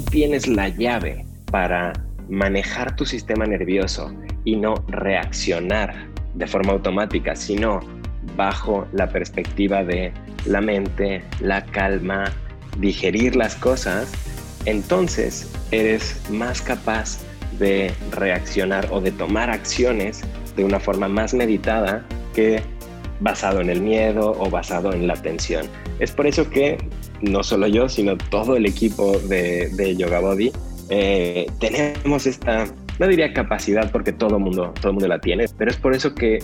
tienes la llave para manejar tu sistema nervioso y no reaccionar de forma automática, sino bajo la perspectiva de la mente, la calma, digerir las cosas, entonces eres más capaz de reaccionar o de tomar acciones de una forma más meditada que basado en el miedo o basado en la tensión. Es por eso que no solo yo, sino todo el equipo de, Yoga Body eh, tenemos esta, no diría capacidad porque todo mundo, todo mundo la tiene, pero es por eso que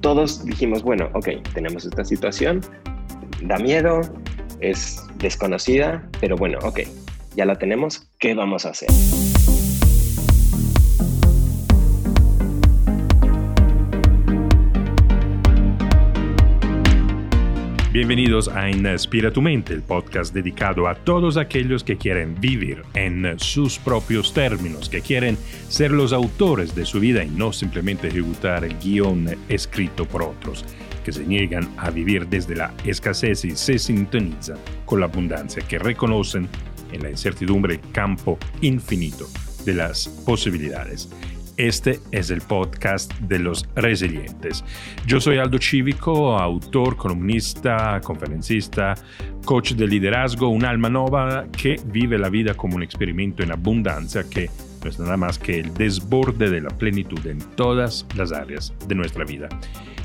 todos dijimos, bueno, ok, tenemos esta situación, da miedo, es desconocida, pero bueno, ok, ya la tenemos, ¿qué vamos a hacer? Bienvenidos a Inspira tu mente, el podcast dedicado a todos aquellos que quieren vivir en sus propios términos, que quieren ser los autores de su vida y no simplemente ejecutar el guion escrito por otros, que se niegan a vivir desde la escasez y se sintonizan con la abundancia, que reconocen en la incertidumbre el campo infinito de las posibilidades. Este es el podcast de los resilientes. Yo soy Aldo Cívico, autor, columnista, conferencista, coach de liderazgo, un alma nova que vive la vida como un experimento en abundancia que no es nada más que el desborde de la plenitud en todas las áreas de nuestra vida.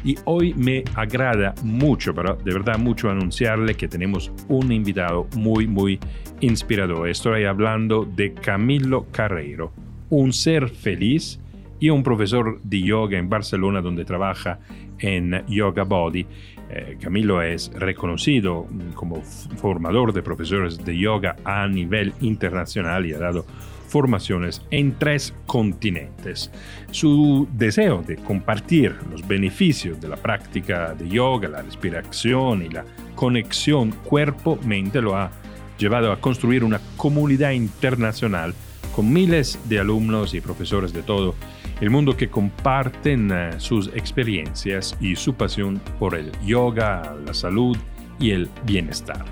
Y hoy me agrada mucho, pero de verdad mucho anunciarle que tenemos un invitado muy, muy inspirador. Estoy hablando de Camilo Carreiro, un ser feliz y un profesor de yoga en Barcelona donde trabaja en Yoga Body. Eh, Camilo es reconocido como formador de profesores de yoga a nivel internacional y ha dado formaciones en tres continentes. Su deseo de compartir los beneficios de la práctica de yoga, la respiración y la conexión cuerpo-mente lo ha llevado a construir una comunidad internacional con miles de alumnos y profesores de todo el mundo que comparten eh, sus experiencias y su pasión por el yoga, la salud y el bienestar.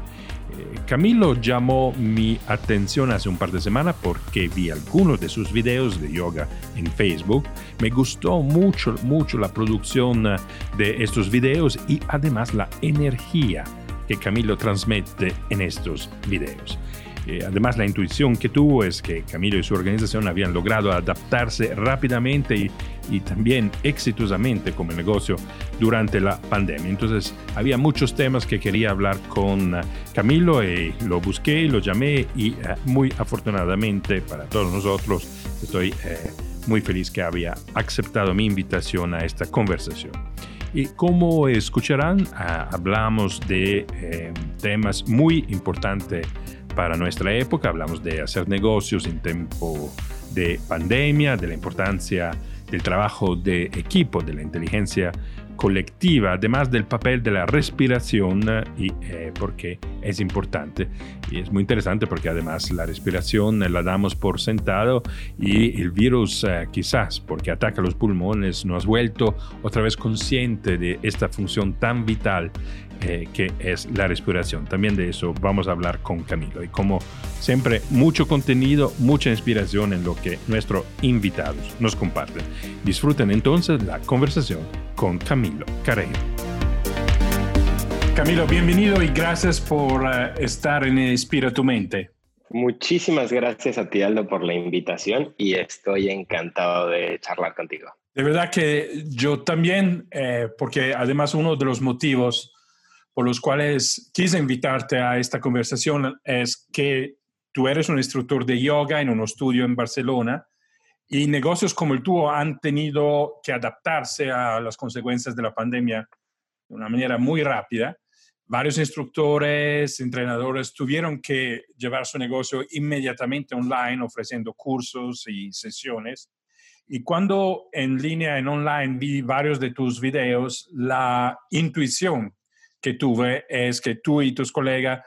Eh, Camilo llamó mi atención hace un par de semanas porque vi algunos de sus videos de yoga en Facebook. Me gustó mucho, mucho la producción eh, de estos videos y además la energía que Camilo transmite en estos videos. Eh, además, la intuición que tuvo es que Camilo y su organización habían logrado adaptarse rápidamente y, y también exitosamente como negocio durante la pandemia. Entonces, había muchos temas que quería hablar con eh, Camilo y lo busqué, lo llamé y eh, muy afortunadamente para todos nosotros estoy muy feliz que había aceptado mi invitación a esta conversación. Y como escucharán, ah, hablamos de temas muy importantes para nuestra época. Hablamos de hacer negocios en tiempo de pandemia, de la importancia del trabajo de equipo, de la inteligencia colectiva, además del papel de la respiración y eh, porque es importante. Y es muy interesante porque además la respiración la damos por sentado y el virus eh, quizás porque ataca los pulmones nos ha vuelto otra vez consciente de esta función tan vital eh, que es la respiración. También de eso vamos a hablar con Camilo. Y como siempre, mucho contenido, mucha inspiración en lo que nuestros invitados nos comparten. Disfruten entonces la conversación con Camilo Carey. Camilo, bienvenido y gracias por eh, estar en Inspira tu mente. Muchísimas gracias a ti, Aldo, por la invitación y estoy encantado de charlar contigo. De verdad que yo también, eh, porque además uno de los motivos por los cuales quise invitarte a esta conversación es que tú eres un instructor de yoga en un estudio en Barcelona y negocios como el tuyo han tenido que adaptarse a las consecuencias de la pandemia de una manera muy rápida. Varios instructores, entrenadores tuvieron que llevar su negocio inmediatamente online ofreciendo cursos y sesiones. Y cuando en línea, en online, vi varios de tus videos, la intuición que tuve es que tú y tus colegas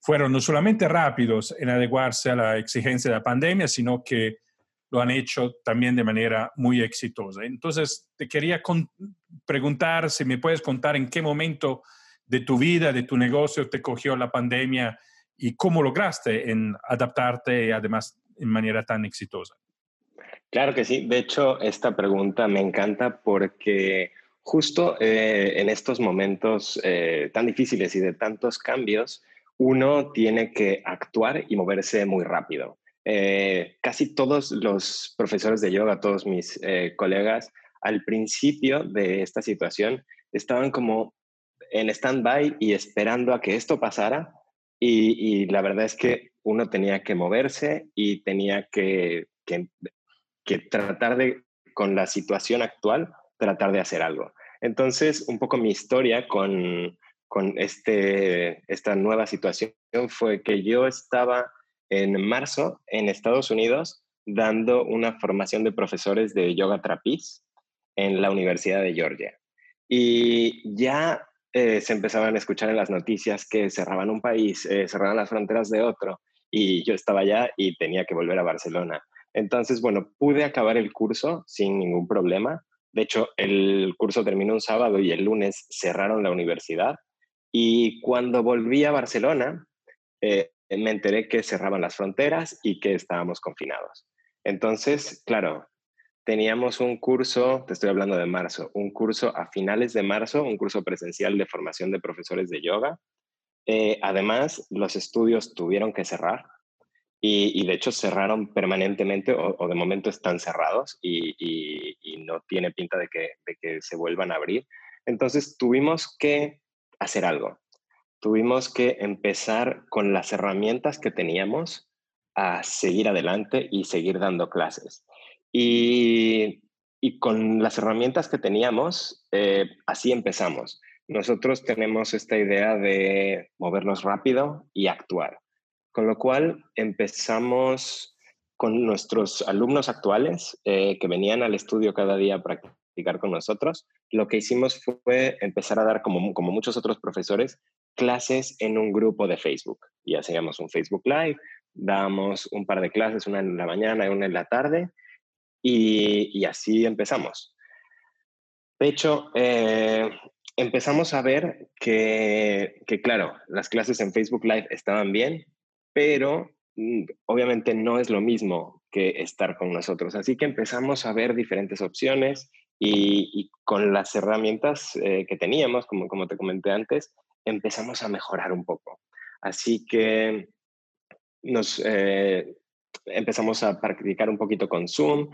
fueron no solamente rápidos en adecuarse a la exigencia de la pandemia, sino que lo han hecho también de manera muy exitosa. Entonces, te quería preguntar si me puedes contar en qué momento de tu vida, de tu negocio, te cogió la pandemia y cómo lograste en adaptarte además en manera tan exitosa. Claro que sí. De hecho, esta pregunta me encanta porque justo eh, en estos momentos eh, tan difíciles y de tantos cambios, uno tiene que actuar y moverse muy rápido. Eh, casi todos los profesores de yoga, todos mis colegas, al principio de esta situación estaban como en stand-by y esperando a que esto pasara. Y, la verdad es que uno tenía que moverse y tenía que, que tratar de, con la situación actual, tratar de hacer algo. Entonces, un poco mi historia con, este, esta nueva situación fue que yo estaba en marzo en Estados Unidos dando una formación de profesores de yoga trapiz en la Universidad de Georgia. Y ya eh, se empezaban a escuchar en las noticias que cerraban un país, eh, cerraban las fronteras de otro, y yo estaba allá y tenía que volver a Barcelona. Entonces, bueno, pude acabar el curso sin ningún problema, de hecho, el curso terminó un sábado y el lunes cerraron la universidad. Y cuando volví a Barcelona, eh, me enteré que cerraban las fronteras y que estábamos confinados. Entonces, claro, teníamos un curso, te estoy hablando de marzo, un curso a finales de marzo, un curso presencial de formación de profesores de yoga. Eh, además, los estudios tuvieron que cerrar y, de hecho cerraron permanentemente o, de momento están cerrados y, no tiene pinta de que, se vuelvan a abrir. Entonces tuvimos que hacer algo. Tuvimos que empezar con las herramientas que teníamos a seguir adelante y seguir dando clases. Y, con las herramientas que teníamos, eh, así empezamos. Nosotros tenemos esta idea de movernos rápido y actuar. Con lo cual empezamos con nuestros alumnos actuales eh, que venían al estudio cada día a practicar con nosotros. Lo que hicimos fue empezar a dar, como, como muchos otros profesores, clases en un grupo de Facebook. Y hacíamos un Facebook Live, dábamos un par de clases, una en la mañana y una en la tarde, y, así empezamos. De hecho, eh, empezamos a ver que, que, claro, las clases en Facebook Live estaban bien, pero mm, obviamente no es lo mismo que estar con nosotros. Así que empezamos a ver diferentes opciones y, con las herramientas eh, que teníamos, como, te comenté antes, empezamos a mejorar un poco. Así que nos eh, empezamos a practicar un poquito con Zoom,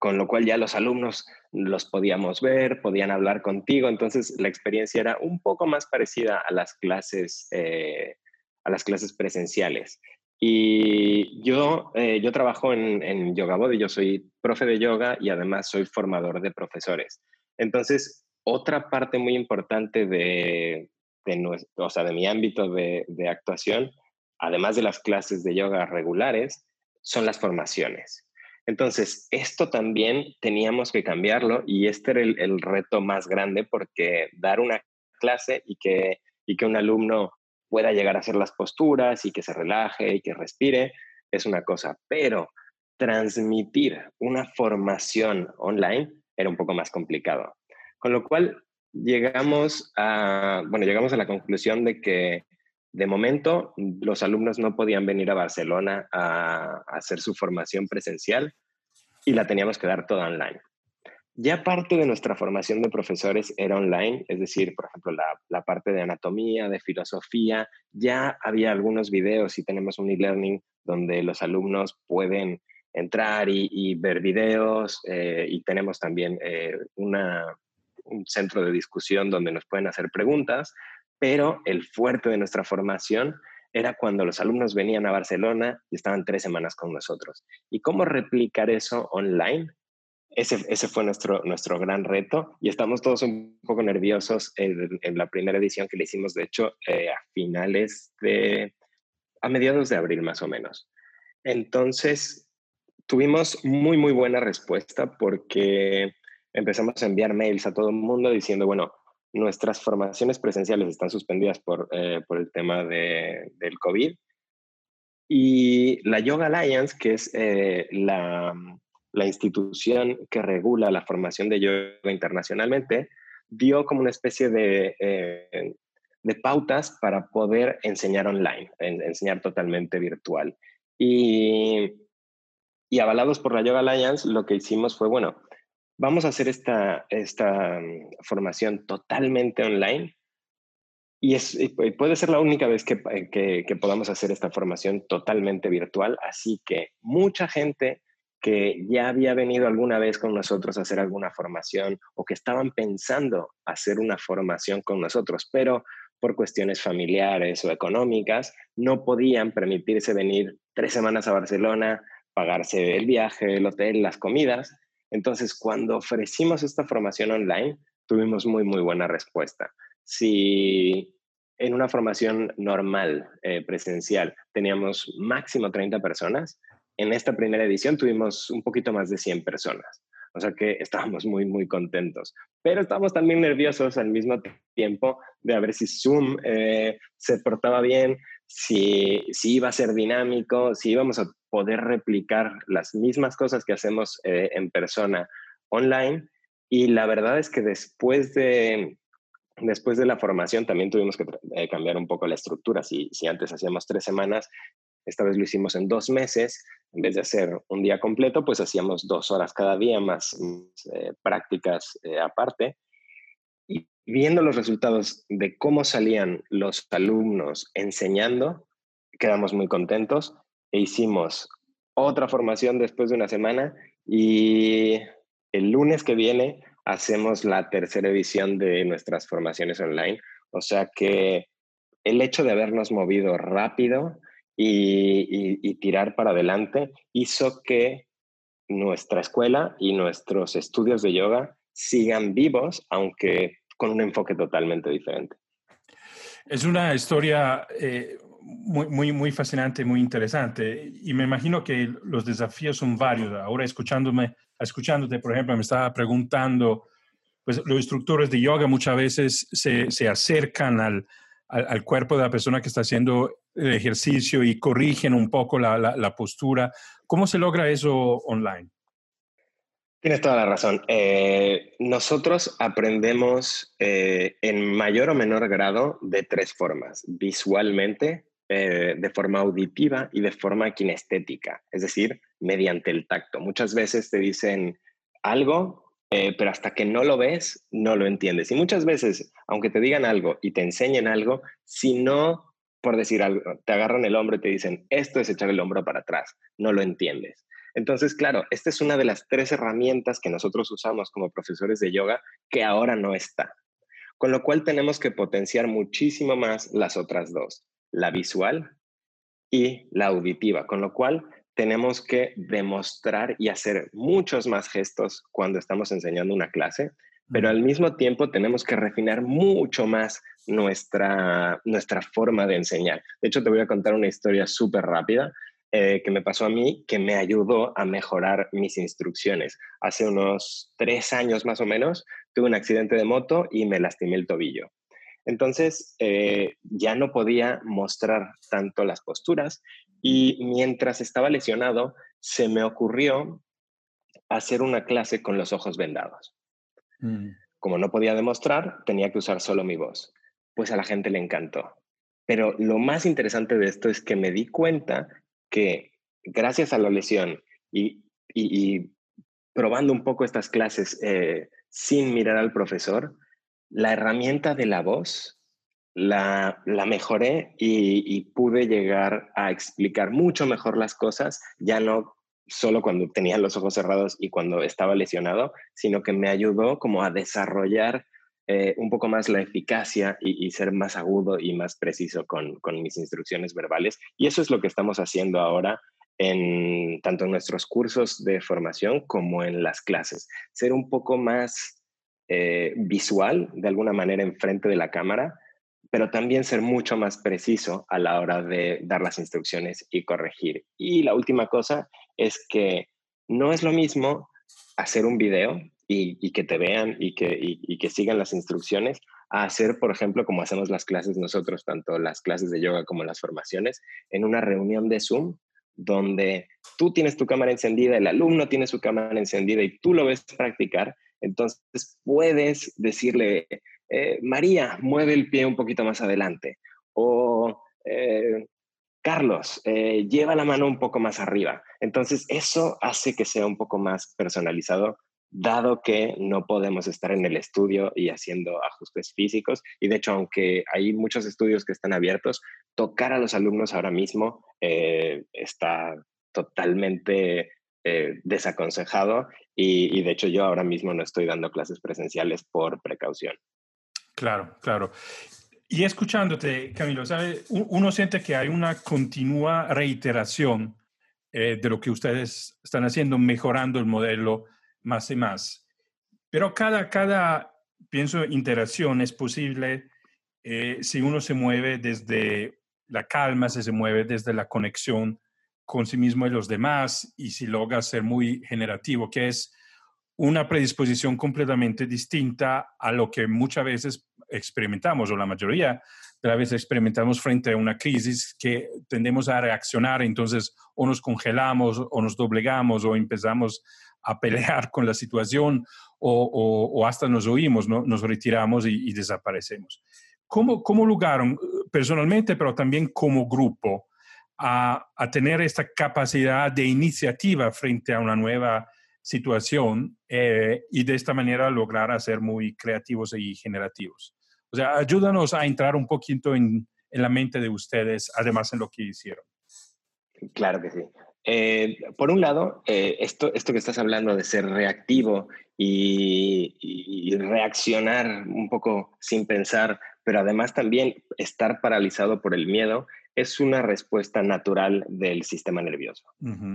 con lo cual ya los alumnos los podíamos ver, podían hablar contigo, entonces la experiencia era un poco más parecida a las clases eh, a las clases presenciales. Y yo, eh, yo trabajo en, en Yoga Body, yo soy profe de yoga y además soy formador de profesores. Entonces, otra parte muy importante de, de, nuestro, o sea, de mi ámbito de, de, actuación, además de las clases de yoga regulares, son las formaciones. Entonces, esto también teníamos que cambiarlo y este era el, el reto más grande porque dar una clase y que, y que un alumno pueda llegar a hacer las posturas y que se relaje y que respire, es una cosa, pero transmitir una formación online era un poco más complicado. Con lo cual llegamos a, bueno, llegamos a la conclusión de que de momento los alumnos no podían venir a Barcelona a hacer su formación presencial y la teníamos que dar toda online. Ya parte de nuestra formación de profesores era online, es decir, por ejemplo, la, parte de anatomía, de filosofía, ya había algunos videos y tenemos un e-learning donde los alumnos pueden entrar y, ver videos eh, y tenemos también eh, un centro de discusión donde nos pueden hacer preguntas, pero el fuerte de nuestra formación era cuando los alumnos venían a Barcelona y estaban tres semanas con nosotros. ¿Y cómo replicar eso online? Ese, fue nuestro, nuestro gran reto y estamos todos un poco nerviosos en, la primera edición que le hicimos, de hecho, eh, a finales de, a mediados de abril más o menos. Entonces, tuvimos muy, muy buena respuesta porque empezamos a enviar mails a todo el mundo diciendo, bueno, nuestras formaciones presenciales están suspendidas por, eh, por el tema de, del COVID. Y la Yoga Alliance, que es eh, la, la institución que regula la formación de yoga internacionalmente, dio como una especie de, eh, de pautas para poder enseñar online, enseñar totalmente virtual. Y, y avalados por la Yoga Alliance, lo que hicimos fue, bueno, vamos a hacer esta, esta mm, formación totalmente online y, es, puede ser la única vez que, que, podamos hacer esta formación totalmente virtual. Así que mucha gente que ya había venido alguna vez con nosotros a hacer alguna formación o que estaban pensando hacer una formación con nosotros, pero por cuestiones familiares o económicas no podían permitirse venir tres semanas a Barcelona, pagarse el viaje, el hotel, las comidas. Entonces, cuando ofrecimos esta formación online, tuvimos muy, muy buena respuesta. Si en una formación normal, eh, presencial, teníamos máximo 30 personas, en esta primera edición tuvimos un poquito más de 100 personas. O sea que estábamos muy, muy contentos. Pero estábamos también nerviosos al mismo tiempo de ver si Zoom eh, se portaba bien, si, si iba a ser dinámico, si íbamos a poder replicar las mismas cosas que hacemos eh, en persona online. Y la verdad es que después de, después de la formación también tuvimos que eh, cambiar un poco la estructura. Si, si antes hacíamos tres semanas, esta vez lo hicimos en dos meses. En vez de hacer un día completo, pues hacíamos dos horas cada día más eh, prácticas eh, aparte. Y viendo los resultados de cómo salían los alumnos enseñando, quedamos muy contentos e hicimos otra formación después de una semana y el lunes que viene hacemos la tercera edición de nuestras formaciones online. O sea que el hecho de habernos movido rápido y, tirar para adelante hizo que nuestra escuela y nuestros estudios de yoga sigan vivos, aunque con un enfoque totalmente diferente. Es una historia eh, muy, muy, muy fascinante, muy interesante. Y me imagino que los desafíos son varios. Ahora escuchándome, escuchándote, por ejemplo, me estaba preguntando, pues los instructores de yoga muchas veces se, se acercan al, al, cuerpo de la persona que está haciendo el ejercicio y corrigen un poco la, la, postura. ¿Cómo se logra eso online? Tienes toda la razón. Eh, nosotros aprendemos eh, en mayor o menor grado de tres formas. Visualmente, eh, de forma auditiva y de forma kinestética, es decir, mediante el tacto. Muchas veces te dicen algo, pero hasta que no lo ves, no lo entiendes. Y muchas veces, aunque te digan algo y te enseñen algo, si no por decir algo, te agarran el hombro y te dicen, esto es echar el hombro para atrás, no lo entiendes. Entonces, claro, esta es una de las tres herramientas que nosotros usamos como profesores de yoga que ahora no está. Con lo cual tenemos que potenciar muchísimo más las otras dos, la visual y la auditiva, con lo cual tenemos que demostrar y hacer muchos más gestos cuando estamos enseñando una clase, pero al mismo tiempo tenemos que refinar mucho más nuestra, nuestra forma de enseñar. De hecho, te voy a contar una historia súper rápida eh, que me pasó a mí, que me ayudó a mejorar mis instrucciones. Hace unos tres años más o menos, tuve un accidente de moto y me lastimé el tobillo. Entonces, eh, ya no podía mostrar tanto las posturas y mientras estaba lesionado, se me ocurrió hacer una clase con los ojos vendados. Mm. Como no podía demostrar, tenía que usar solo mi voz pues a la gente le encantó. Pero lo más interesante de esto es que me di cuenta que gracias a la lesión y, probando un poco estas clases eh, sin mirar al profesor, la herramienta de la voz la, la mejoré y, y, pude llegar a explicar mucho mejor las cosas, ya no solo cuando tenía los ojos cerrados y cuando estaba lesionado, sino que me ayudó como a desarrollar eh, un poco más la eficacia y, ser más agudo y más preciso con, mis instrucciones verbales. Y eso es lo que estamos haciendo ahora en tanto en nuestros cursos de formación como en las clases. Ser un poco más eh, visual, de alguna manera, enfrente de la cámara, pero también ser mucho más preciso a la hora de dar las instrucciones y corregir. Y la última cosa es que no es lo mismo hacer un video y, que te vean y que, y, que sigan las instrucciones, a hacer, por ejemplo, como hacemos las clases nosotros, tanto las clases de yoga como las formaciones, en una reunión de Zoom donde tú tienes tu cámara encendida, el alumno tiene su cámara encendida y tú lo ves practicar, entonces puedes decirle, eh, María, mueve el pie un poquito más adelante. O eh, Carlos, eh, lleva la mano un poco más arriba. Entonces, eso hace que sea un poco más personalizado, dado que no podemos estar en el estudio y haciendo ajustes físicos. Y de hecho, aunque hay muchos estudios que están abiertos, tocar a los alumnos ahora mismo está totalmente desaconsejado y, de hecho yo ahora mismo no estoy dando clases presenciales por precaución. Claro, claro. Y escuchándote, Camilo, ¿sabe? uno siente que hay una continua reiteración eh, de lo que ustedes están haciendo, mejorando el modelo más y más. Pero cada, cada pienso, interacción es posible eh, si uno se mueve desde la calma, si se mueve desde la conexión con sí mismo y los demás, y si logra ser muy generativo, que es una predisposición completamente distinta a lo que muchas veces experimentamos, o la mayoría de las veces experimentamos frente a una crisis que tendemos a reaccionar, entonces o nos congelamos o nos doblegamos o empezamos a pelear con la situación o, hasta nos oímos, ¿no? nos retiramos y, desaparecemos. ¿Cómo, ¿Cómo lograron personalmente, pero también como grupo, a, tener esta capacidad de iniciativa frente a una nueva situación eh, y de esta manera lograr ser muy creativos y generativos. O sea, ayúdanos a entrar un poquito en, la mente de ustedes, además en lo que hicieron. Claro que sí. Eh, por un lado, eh, esto, esto que estás hablando de ser reactivo y, reaccionar un poco sin pensar, pero además también estar paralizado por el miedo, es una respuesta natural del sistema nervioso.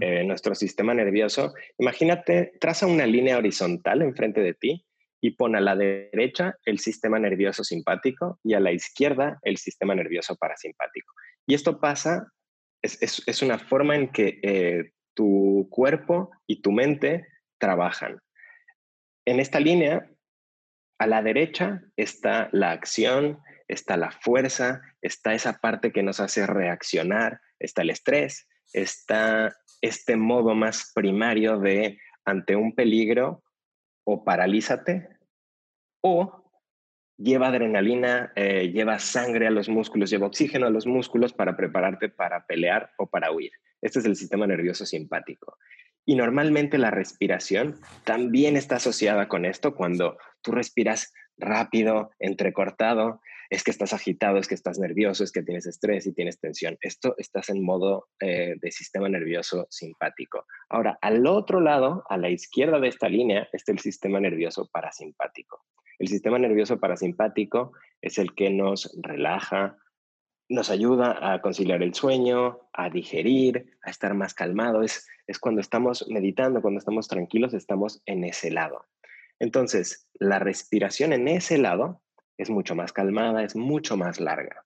Eh, nuestro sistema nervioso, imagínate, traza una línea horizontal enfrente de ti y pon a la derecha el sistema nervioso simpático y a la izquierda el sistema nervioso parasimpático. Y esto pasa, es, una forma en que eh, tu cuerpo y tu mente trabajan. En esta línea, a la derecha está la acción, está la fuerza, está esa parte que nos hace reaccionar, está el estrés, está este modo más primario de ante un peligro o paralízate o lleva adrenalina, eh, lleva sangre a los músculos, lleva oxígeno a los músculos para prepararte para pelear o para huir. Este es el sistema nervioso simpático. Y normalmente la respiración también está asociada con esto cuando tú respiras rápido, entrecortado, es que estás agitado, es que estás nervioso, es que tienes estrés y tienes tensión. Esto estás en modo eh, de sistema nervioso simpático. Ahora, al otro lado, a la izquierda de esta línea, está el sistema nervioso parasimpático. El sistema nervioso parasimpático es el que nos relaja, nos ayuda a conciliar el sueño, a digerir, a estar más calmado. Es, es cuando estamos meditando, cuando estamos tranquilos, estamos en ese lado. Entonces, la respiración en ese lado es mucho más calmada, es mucho más larga.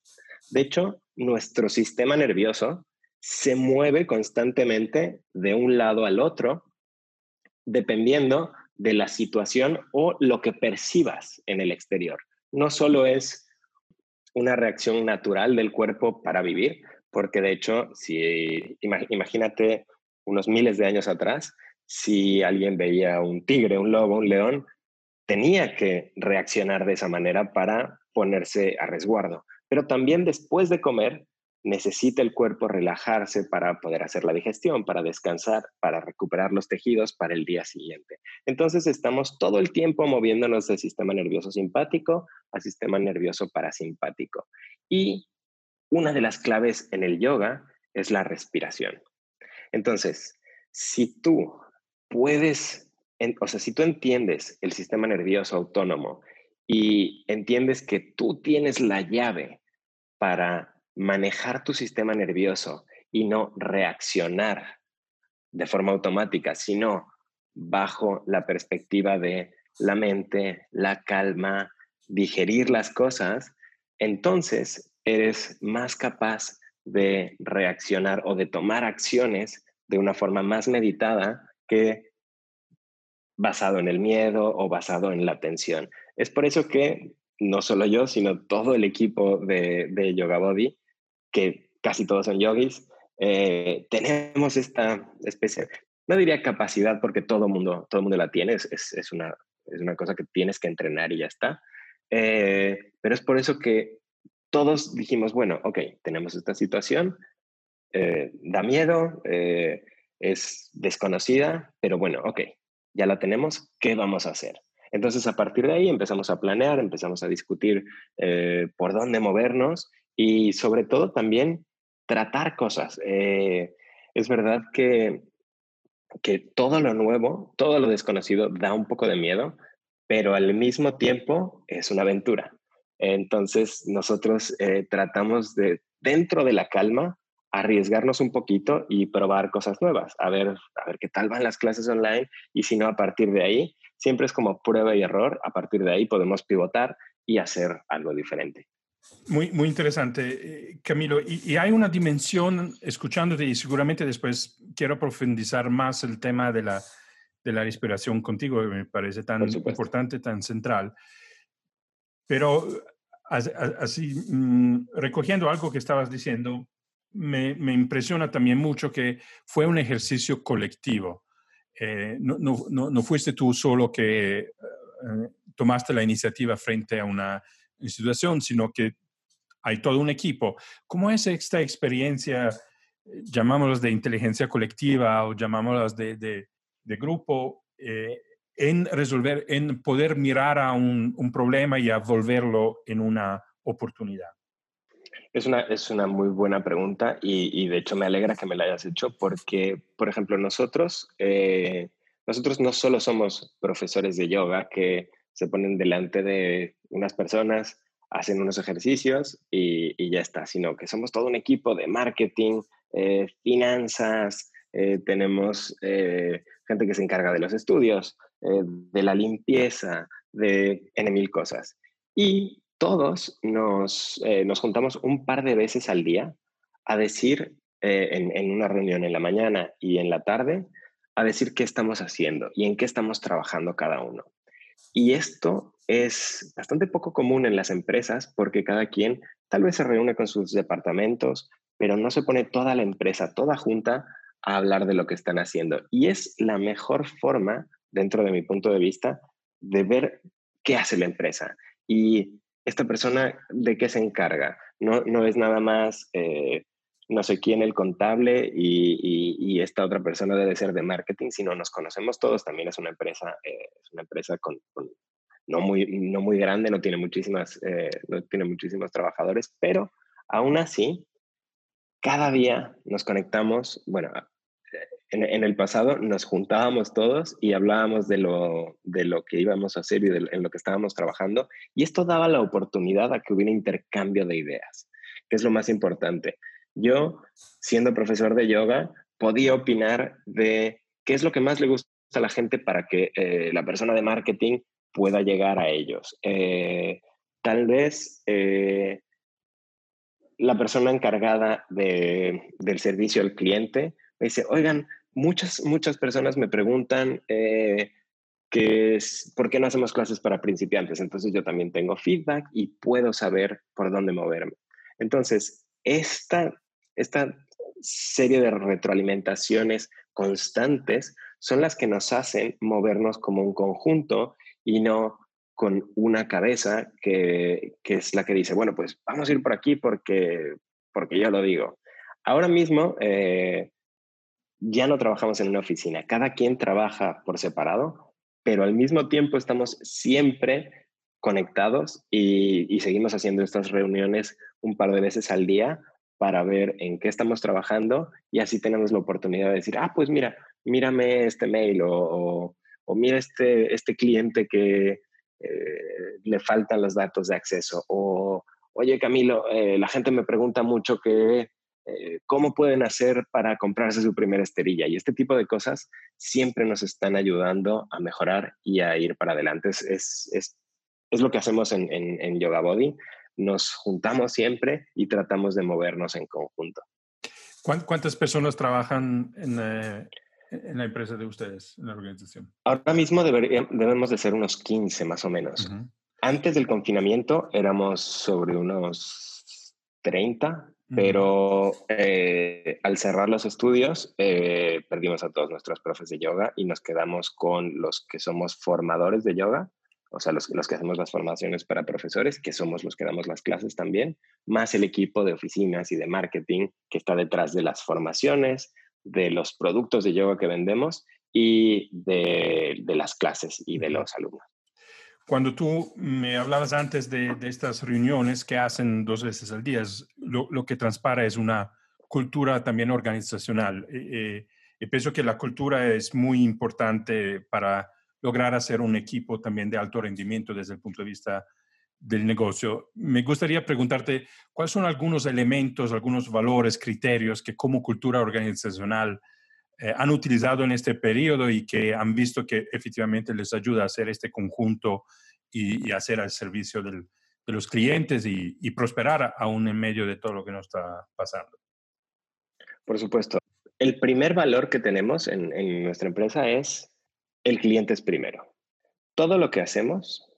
De hecho, nuestro sistema nervioso se mueve constantemente de un lado al otro, dependiendo de la situación o lo que percibas en el exterior. No solo es una reacción natural del cuerpo para vivir, porque de hecho, si imagínate unos miles de años atrás, si alguien veía un tigre, un lobo, un león, tenía que reaccionar de esa manera para ponerse a resguardo. Pero también después de comer, necesita el cuerpo relajarse para poder hacer la digestión, para descansar, para recuperar los tejidos para el día siguiente. Entonces estamos todo el tiempo moviéndonos del sistema nervioso simpático al sistema nervioso parasimpático. Y una de las claves en el yoga es la respiración. Entonces, si tú puedes o sea, si tú entiendes el sistema nervioso autónomo y entiendes que tú tienes la llave para manejar tu sistema nervioso y no reaccionar de forma automática, sino bajo la perspectiva de la mente, la calma, digerir las cosas, entonces eres más capaz de reaccionar o de tomar acciones de una forma más meditada que basado en el miedo o basado en la tensión. Es por eso que no solo yo, sino todo el equipo de, de Yoga Body, que casi todos son yogis, eh, tenemos esta especie, no diría capacidad porque todo mundo, todo mundo la tiene, es, es, una, es una cosa que tienes que entrenar y ya está, eh, pero es por eso que todos dijimos, bueno, ok, tenemos esta situación, eh, da miedo, eh, es desconocida, pero bueno, ok, ya la tenemos, ¿qué vamos a hacer? Entonces, a partir de ahí empezamos a planear, empezamos a discutir por dónde movernos y sobre todo también tratar cosas. es verdad que, que todo lo nuevo, todo lo desconocido da un poco de miedo, pero al mismo tiempo es una aventura. Entonces, nosotros eh, tratamos de, dentro de la calma, arriesgarnos un poquito y probar cosas nuevas, a ver, a ver qué tal van las clases online y si no, a partir de ahí, siempre es como prueba y error, a partir de ahí podemos pivotar y hacer algo diferente. Muy, muy interesante, eh, Camilo. Y, hay una dimensión, escuchándote, y seguramente después quiero profundizar más el tema de la, de la respiración contigo, que me parece tan importante, tan central. Pero así, mm, recogiendo algo que estabas diciendo, me, impresiona también mucho que fue un ejercicio colectivo. Eh, no, no, no, fuiste tú solo que eh, tomaste la iniciativa frente a una institución, sino que hay todo un equipo. ¿Cómo es esta experiencia, llamámosla de inteligencia colectiva o llamámosla de, de, grupo, eh, en resolver, en poder mirar a un, problema y a volverlo en una oportunidad? Es una, es una muy buena pregunta y, de hecho me alegra que me la hayas hecho porque, por ejemplo, nosotros, eh, nosotros no solo somos profesores de yoga que se ponen delante de unas personas, hacen unos ejercicios y, ya está, sino que somos todo un equipo de marketing, eh, finanzas, tenemos gente que se encarga de los estudios, eh, de la limpieza, de N mil cosas. Y todos nos, eh, nos juntamos un par de veces al día a decir, eh, en, en una reunión en la mañana y en la tarde, a decir qué estamos haciendo y en qué estamos trabajando cada uno. Y esto es bastante poco común en las empresas porque cada quien tal vez se reúne con sus departamentos, pero no se pone toda la empresa, toda junta, a hablar de lo que están haciendo. Y es la mejor forma dentro de mi punto de vista, de ver qué hace la empresa y esta persona de qué se encarga. No, no es nada más eh, no sé quién el contable y, esta otra persona debe ser de marketing, sino nos conocemos todos. También es una empresa, eh, es una empresa con, no, muy, no muy grande, no tiene, muchísimas, eh, no tiene muchísimos trabajadores, pero aún así, cada día nos conectamos, bueno, en, el pasado nos juntábamos todos y hablábamos de lo, de lo que íbamos a hacer y de, en lo que estábamos trabajando. Y esto daba la oportunidad a que hubiera intercambio de ideas, que es lo más importante. Yo, siendo profesor de yoga, podía opinar de qué es lo que más le gusta a la gente para que eh, la persona de marketing pueda llegar a ellos. Eh, tal vez eh, la persona encargada de, del servicio al cliente me dice, oigan, muchas, muchas personas me preguntan eh, es, por qué no hacemos clases para principiantes. Entonces yo también tengo feedback y puedo saber por dónde moverme. Entonces, esta, esta serie de retroalimentaciones constantes son las que nos hacen movernos como un conjunto y no con una cabeza que, que, es la que dice, bueno, pues vamos a ir por aquí porque, porque yo lo digo. Ahora mismo, eh, ya no trabajamos en una oficina, cada quien trabaja por separado, pero al mismo tiempo estamos siempre conectados y, seguimos haciendo estas reuniones un par de veces al día para ver en qué estamos trabajando y así tenemos la oportunidad de decir, ah, pues mira, mírame este mail o, o, mira este, este cliente que eh, le faltan los datos de acceso o, oye Camilo, eh, la gente me pregunta mucho que eh, cómo pueden hacer para comprarse su primera esterilla. Y este tipo de cosas siempre nos están ayudando a mejorar y a ir para adelante. Es, es, es, lo que hacemos en, en, Yoga Body. Nos juntamos siempre y tratamos de movernos en conjunto. ¿Cuántas personas trabajan en, eh, en la empresa de ustedes, en la organización? Ahora mismo debemos de ser unos 15 más o menos. Antes del confinamiento éramos sobre unos 30, pero eh, al cerrar los estudios, eh, perdimos a todos nuestros profes de yoga y nos quedamos con los que somos formadores de yoga, o sea, los, los que hacemos las formaciones para profesores, que somos los que damos las clases también, más el equipo de oficinas y de marketing que está detrás de las formaciones, de los productos de yoga que vendemos y de, de las clases y de los alumnos. Cuando tú me hablabas antes de, de estas reuniones que hacen dos veces al día, lo, lo, que transpara es una cultura también organizacional. Eh, eh, y pienso que la cultura es muy importante para lograr hacer un equipo también de alto rendimiento desde el punto de vista del negocio. Me gustaría preguntarte cuáles son algunos elementos, algunos valores, criterios que como cultura organizacional eh, han utilizado en este periodo y que han visto que efectivamente les ayuda a hacer este conjunto y, y hacer al servicio de los clientes y, prosperar aún en medio de todo lo que nos está pasando. Por supuesto. El primer valor que tenemos en, nuestra empresa es el cliente es primero. Todo lo que hacemos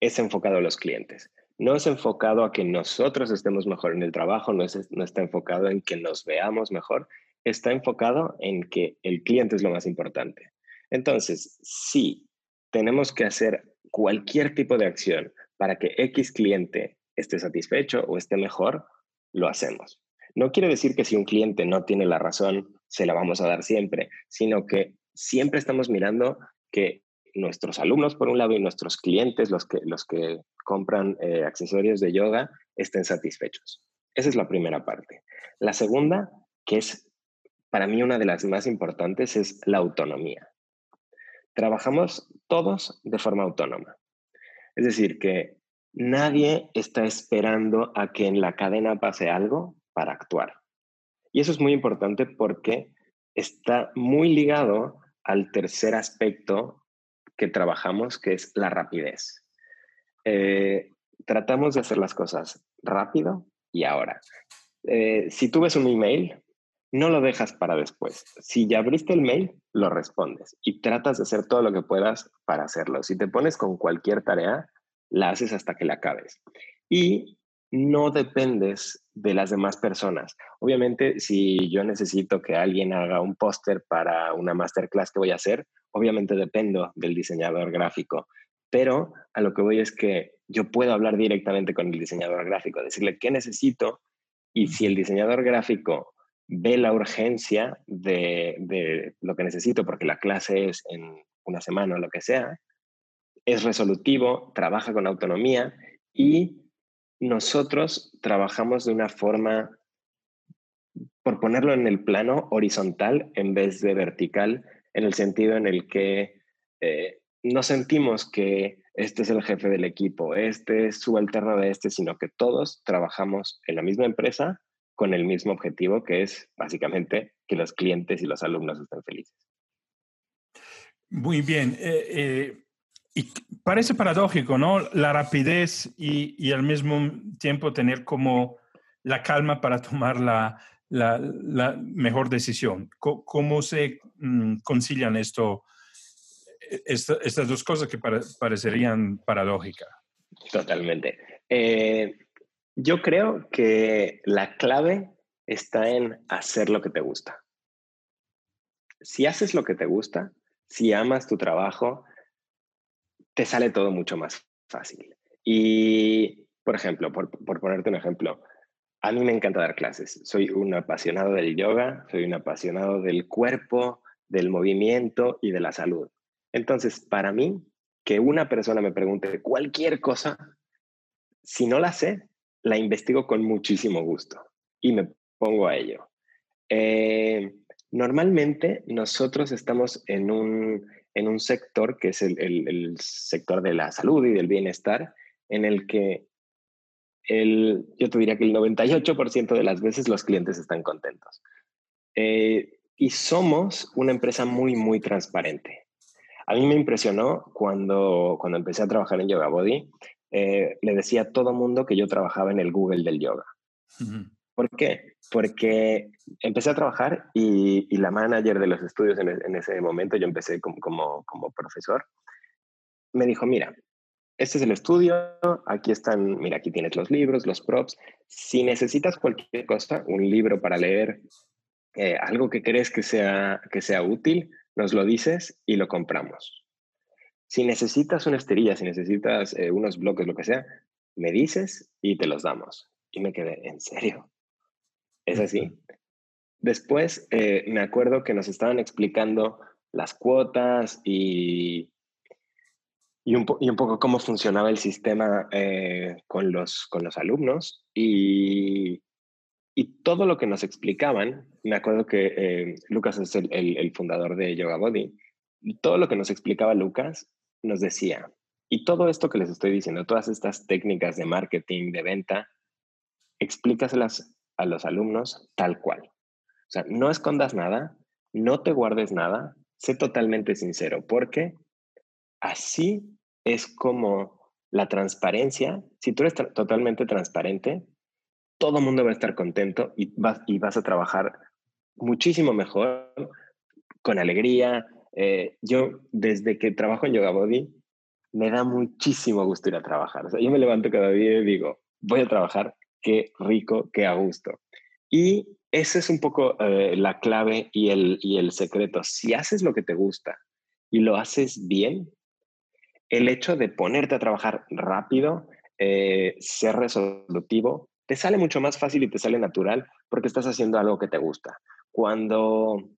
es enfocado a los clientes. No es enfocado a que nosotros estemos mejor en el trabajo, no está enfocado en que nos veamos mejor, está enfocado en que el cliente es lo más importante. Entonces, si tenemos que hacer cualquier tipo de acción para que X cliente esté satisfecho o esté mejor, lo hacemos. No quiere decir que si un cliente no tiene la razón, se la vamos a dar siempre, sino que siempre estamos mirando que nuestros alumnos, por un lado, y nuestros clientes, los que, los que compran eh, accesorios de yoga, estén satisfechos. Esa es la primera parte. La segunda, que es para mí una de las más importantes, es la autonomía. Trabajamos todos de forma autónoma. Es decir, que nadie está esperando a que en la cadena pase algo para actuar. Y eso es muy importante porque está muy ligado al tercer aspecto que trabajamos, que es la rapidez. Eh, tratamos de hacer las cosas rápido y ahora. Eh, si tú ves un email, no lo dejas para después. Si ya abriste el mail, lo respondes y tratas de hacer todo lo que puedas para hacerlo. Si te pones con cualquier tarea, la haces hasta que la acabes. Y no dependes de las demás personas. Obviamente, si yo necesito que alguien haga un póster para una masterclass que voy a hacer, obviamente dependo del diseñador gráfico, pero a lo que voy es que yo puedo hablar directamente con el diseñador gráfico, decirle qué necesito y si el diseñador gráfico ve la urgencia de, de lo que necesito, porque la clase es en una semana o lo que sea, es resolutivo, trabaja con autonomía y nosotros trabajamos de una forma, por ponerlo en el plano horizontal en vez de vertical, en el sentido en el que eh, no sentimos que este es el jefe del equipo, este es subalterno de este, sino que todos trabajamos en la misma empresa con el mismo objetivo, que es básicamente que los clientes y los alumnos estén felices. Muy bien. Eh, eh, y parece paradójico, ¿no? La rapidez y, y, al mismo tiempo tener como la calma para tomar la, la, la mejor decisión. ¿Cómo, cómo se mm, concilian esto, esta, estas dos cosas que pare, parecerían paradójicas? Totalmente. Eh, yo creo que la clave está en hacer lo que te gusta. Si haces lo que te gusta, si amas tu trabajo, te sale todo mucho más fácil. Y, por ejemplo, por, por, ponerte un ejemplo, a mí me encanta dar clases. Soy un apasionado del yoga, soy un apasionado del cuerpo, del movimiento y de la salud. Entonces, para mí, que una persona me pregunte cualquier cosa, si no la sé, la investigo con muchísimo gusto y me pongo a ello. Eh, normalmente nosotros estamos en un, en un sector que es el, el, sector de la salud y del bienestar, en el que el, yo te diría que el 98% de las veces los clientes están contentos. Eh, y somos una empresa muy, muy transparente. A mí me impresionó cuando, cuando empecé a trabajar en Yoga Body, eh, le decía a todo mundo que yo trabajaba en el Google del yoga. Uh -huh. ¿Por qué? Porque empecé a trabajar y, y la manager de los estudios en, en, ese momento, yo empecé como, como, como profesor, me dijo, mira, este es el estudio, aquí están, mira, aquí tienes los libros, los props. Si necesitas cualquier cosa, un libro para leer, eh, algo que crees que sea, que sea útil, nos lo dices y lo compramos. Si necesitas una esterilla, si necesitas eh, unos bloques, lo que sea, me dices y te los damos. Y me quedé, ¿en serio? ¿Es así? Después eh, me acuerdo que nos estaban explicando las cuotas y, y, un, poco cómo funcionaba el sistema eh, con, los, con los alumnos. Y, y todo lo que nos explicaban, me acuerdo que Lucas es el, el, fundador de Yoga Body, todo lo que nos explicaba Lucas nos decía, y todo esto que les estoy diciendo, todas estas técnicas de marketing, de venta, explícaselas a los alumnos tal cual. O sea, no escondas nada, no te guardes nada, sé totalmente sincero, porque así es como la transparencia, si tú eres totalmente transparente, todo el mundo va a estar contento y vas, y vas a trabajar muchísimo mejor, con alegría, eh, yo, desde que trabajo en Yoga Body, me da muchísimo gusto ir a trabajar. O yo me levanto cada día y digo, voy a trabajar, qué rico, qué a gusto. Y ese es un poco eh, la clave y el, y el secreto. Si haces lo que te gusta y lo haces bien, el hecho de ponerte a trabajar rápido, eh, ser resolutivo, te sale mucho más fácil y te sale natural porque estás haciendo algo que te gusta. Cuando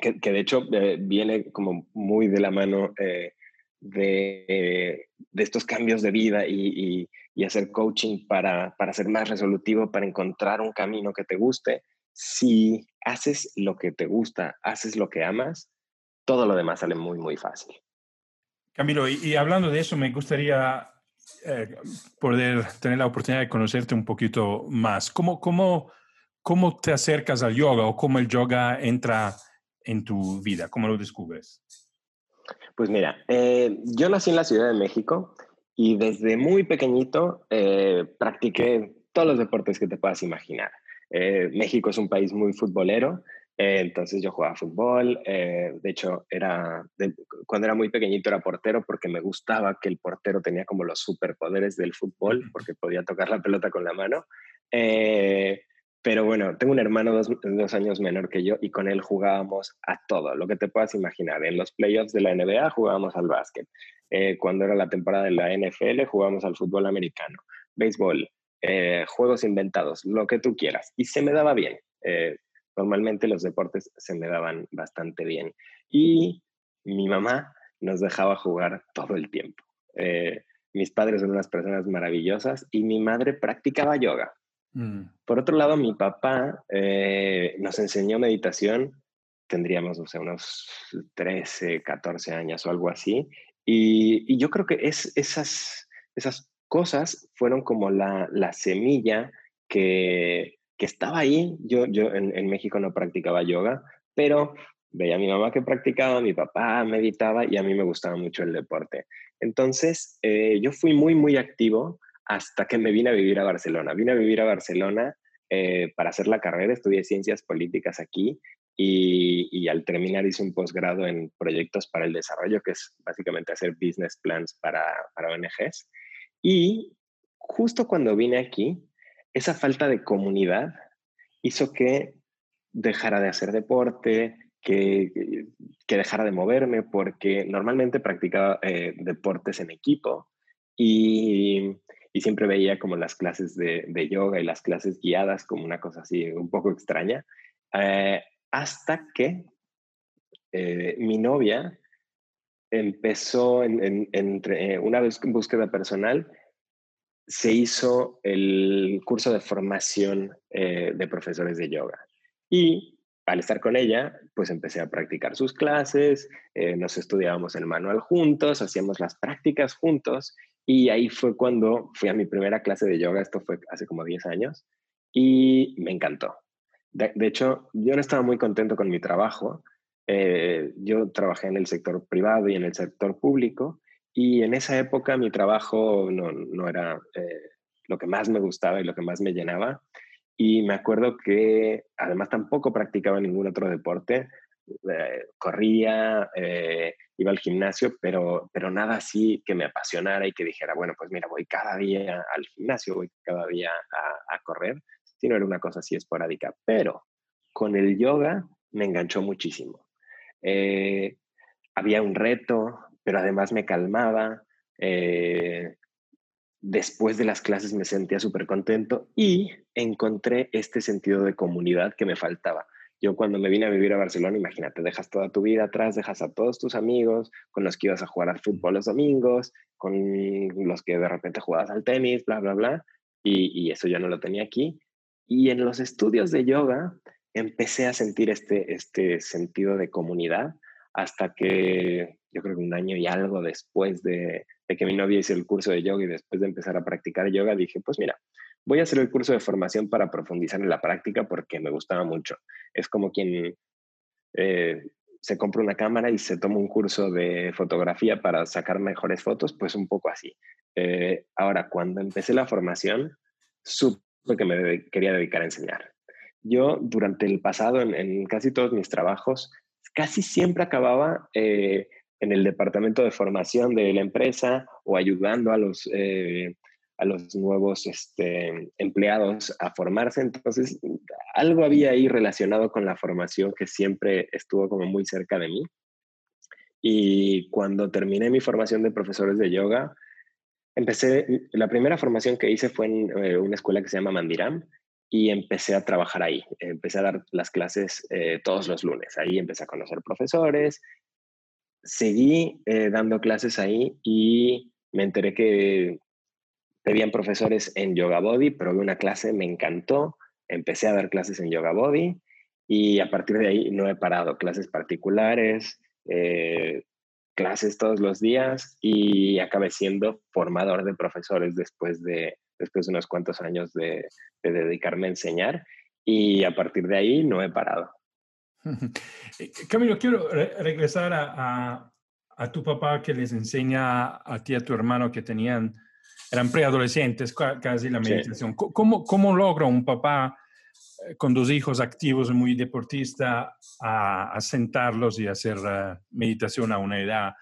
que, de hecho eh, viene como muy de la mano eh, de, de, estos cambios de vida y, y, hacer coaching para, para, ser más resolutivo, para encontrar un camino que te guste. Si haces lo que te gusta, haces lo que amas, todo lo demás sale muy, muy fácil. Camilo, y, hablando de eso, me gustaría eh, poder tener la oportunidad de conocerte un poquito más. ¿Cómo, cómo, ¿Cómo te acercas al yoga o cómo el yoga entra en tu vida? ¿Cómo lo descubres? Pues mira, eh, yo nací en la Ciudad de México y desde muy pequeñito eh, practiqué todos los deportes que te puedas imaginar. Eh, México es un país muy futbolero, entonces yo jugaba fútbol, de hecho era cuando era muy pequeñito era portero porque me gustaba que el portero tenía como los superpoderes del fútbol porque podía tocar la pelota con la mano. Pero bueno, tengo un hermano dos, dos, años menor que yo y con él jugábamos a todo, lo que te puedas imaginar. En los playoffs de la NBA jugábamos al básquet. Eh, cuando era la temporada de la NFL jugábamos al fútbol americano, béisbol, eh, juegos inventados, lo que tú quieras. Y se me daba bien. Eh, normalmente los deportes se me daban bastante bien. Y mi mamá nos dejaba jugar todo el tiempo. mis padres son unas personas maravillosas y mi madre practicaba yoga. Mm. Por otro lado, mi papá eh, nos enseñó meditación, tendríamos, no sé, unos 13, 14 años o algo así, y, yo creo que es, esas, esas cosas fueron como la, la semilla que, que, estaba ahí. Yo, yo en, en, México no practicaba yoga, pero veía a mi mamá que practicaba, mi papá meditaba y a mí me gustaba mucho el deporte. Entonces, eh, yo fui muy, muy activo hasta que me vine a vivir a Barcelona. Vine a vivir a Barcelona eh, para hacer la carrera, estudié ciencias políticas aquí y, al terminar hice un posgrado en proyectos para el desarrollo, que es básicamente hacer business plans para, para ONGs. Y justo cuando vine aquí, esa falta de comunidad hizo que dejara de hacer deporte, que, que dejara de moverme, porque normalmente practicaba eh, deportes en equipo y, y siempre veía como las clases de, yoga y las clases guiadas como una cosa así un poco extraña, eh, hasta que eh, mi novia empezó en, entre, eh, una en búsqueda personal, se hizo el curso de formación de profesores de yoga. Y al estar con ella, pues empecé a practicar sus clases, nos estudiábamos el manual juntos, hacíamos las prácticas juntos y ahí fue cuando fui a mi primera clase de yoga, esto fue hace como 10 años, y me encantó. De, hecho, yo no estaba muy contento con mi trabajo. Eh, yo trabajé en el sector privado y en el sector público, y en esa época mi trabajo no, no era eh, lo que más me gustaba y lo que más me llenaba. Y me acuerdo que además tampoco practicaba ningún otro deporte. Eh, corría, eh, iba al gimnasio, pero, pero nada así que me apasionara y que dijera, bueno, pues mira, voy cada día al gimnasio, voy cada día a, a correr, sino era una cosa así esporádica. Pero con el yoga me enganchó muchísimo. Eh, había un reto, pero además me calmaba. Después de las clases me sentía súper contento y encontré este sentido de comunidad que me faltaba. Yo cuando me vine a vivir a Barcelona, imagínate, dejas toda tu vida atrás, dejas a todos tus amigos con los que ibas a jugar al fútbol los domingos, con los que de repente jugabas al tenis, bla, bla, bla, y, y eso ya no lo tenía aquí. Y en los estudios de yoga empecé a sentir este, este sentido de comunidad hasta que yo creo que un año y algo después de, de que mi novia hizo el curso de yoga y después de empezar a practicar yoga, dije, pues mira, voy a hacer el curso de formación para profundizar en la práctica porque me gustaba mucho. Es como quien eh, se compra una cámara y se toma un curso de fotografía para sacar mejores fotos, pues un poco así. Eh, ahora, cuando empecé la formación, supe que me quería dedicar a enseñar. Yo durante el pasado, en, casi todos mis trabajos, casi siempre acababa eh, en el departamento de formación de la empresa o ayudando a los, eh, a los nuevos este, empleados a formarse. Entonces, algo había ahí relacionado con la formación que siempre estuvo como muy cerca de mí. Y cuando terminé mi formación de profesores de yoga, empecé, la primera formación que hice fue en eh, una escuela que se llama Mandiram y empecé a trabajar ahí. Empecé a dar las clases eh, todos los lunes. Ahí empecé a conocer profesores, seguí eh, dando clases ahí y me enteré que pedían profesores en Yoga Body, probé una clase, me encantó, empecé a dar clases en Yoga Body y a partir de ahí no he parado, clases particulares, eh, clases todos los días y acabé siendo formador de profesores después de, después de unos cuantos años de, de dedicarme a enseñar y a partir de ahí no he parado. Camilo, quiero regresar a, a, tu papá que les enseña a ti a tu hermano que tenían, eran preadolescentes, casi la meditación. ¿Cómo, ¿Cómo logra un papá eh, con dos hijos activos, muy deportista, a, sentarlos y hacer eh, meditación a una edad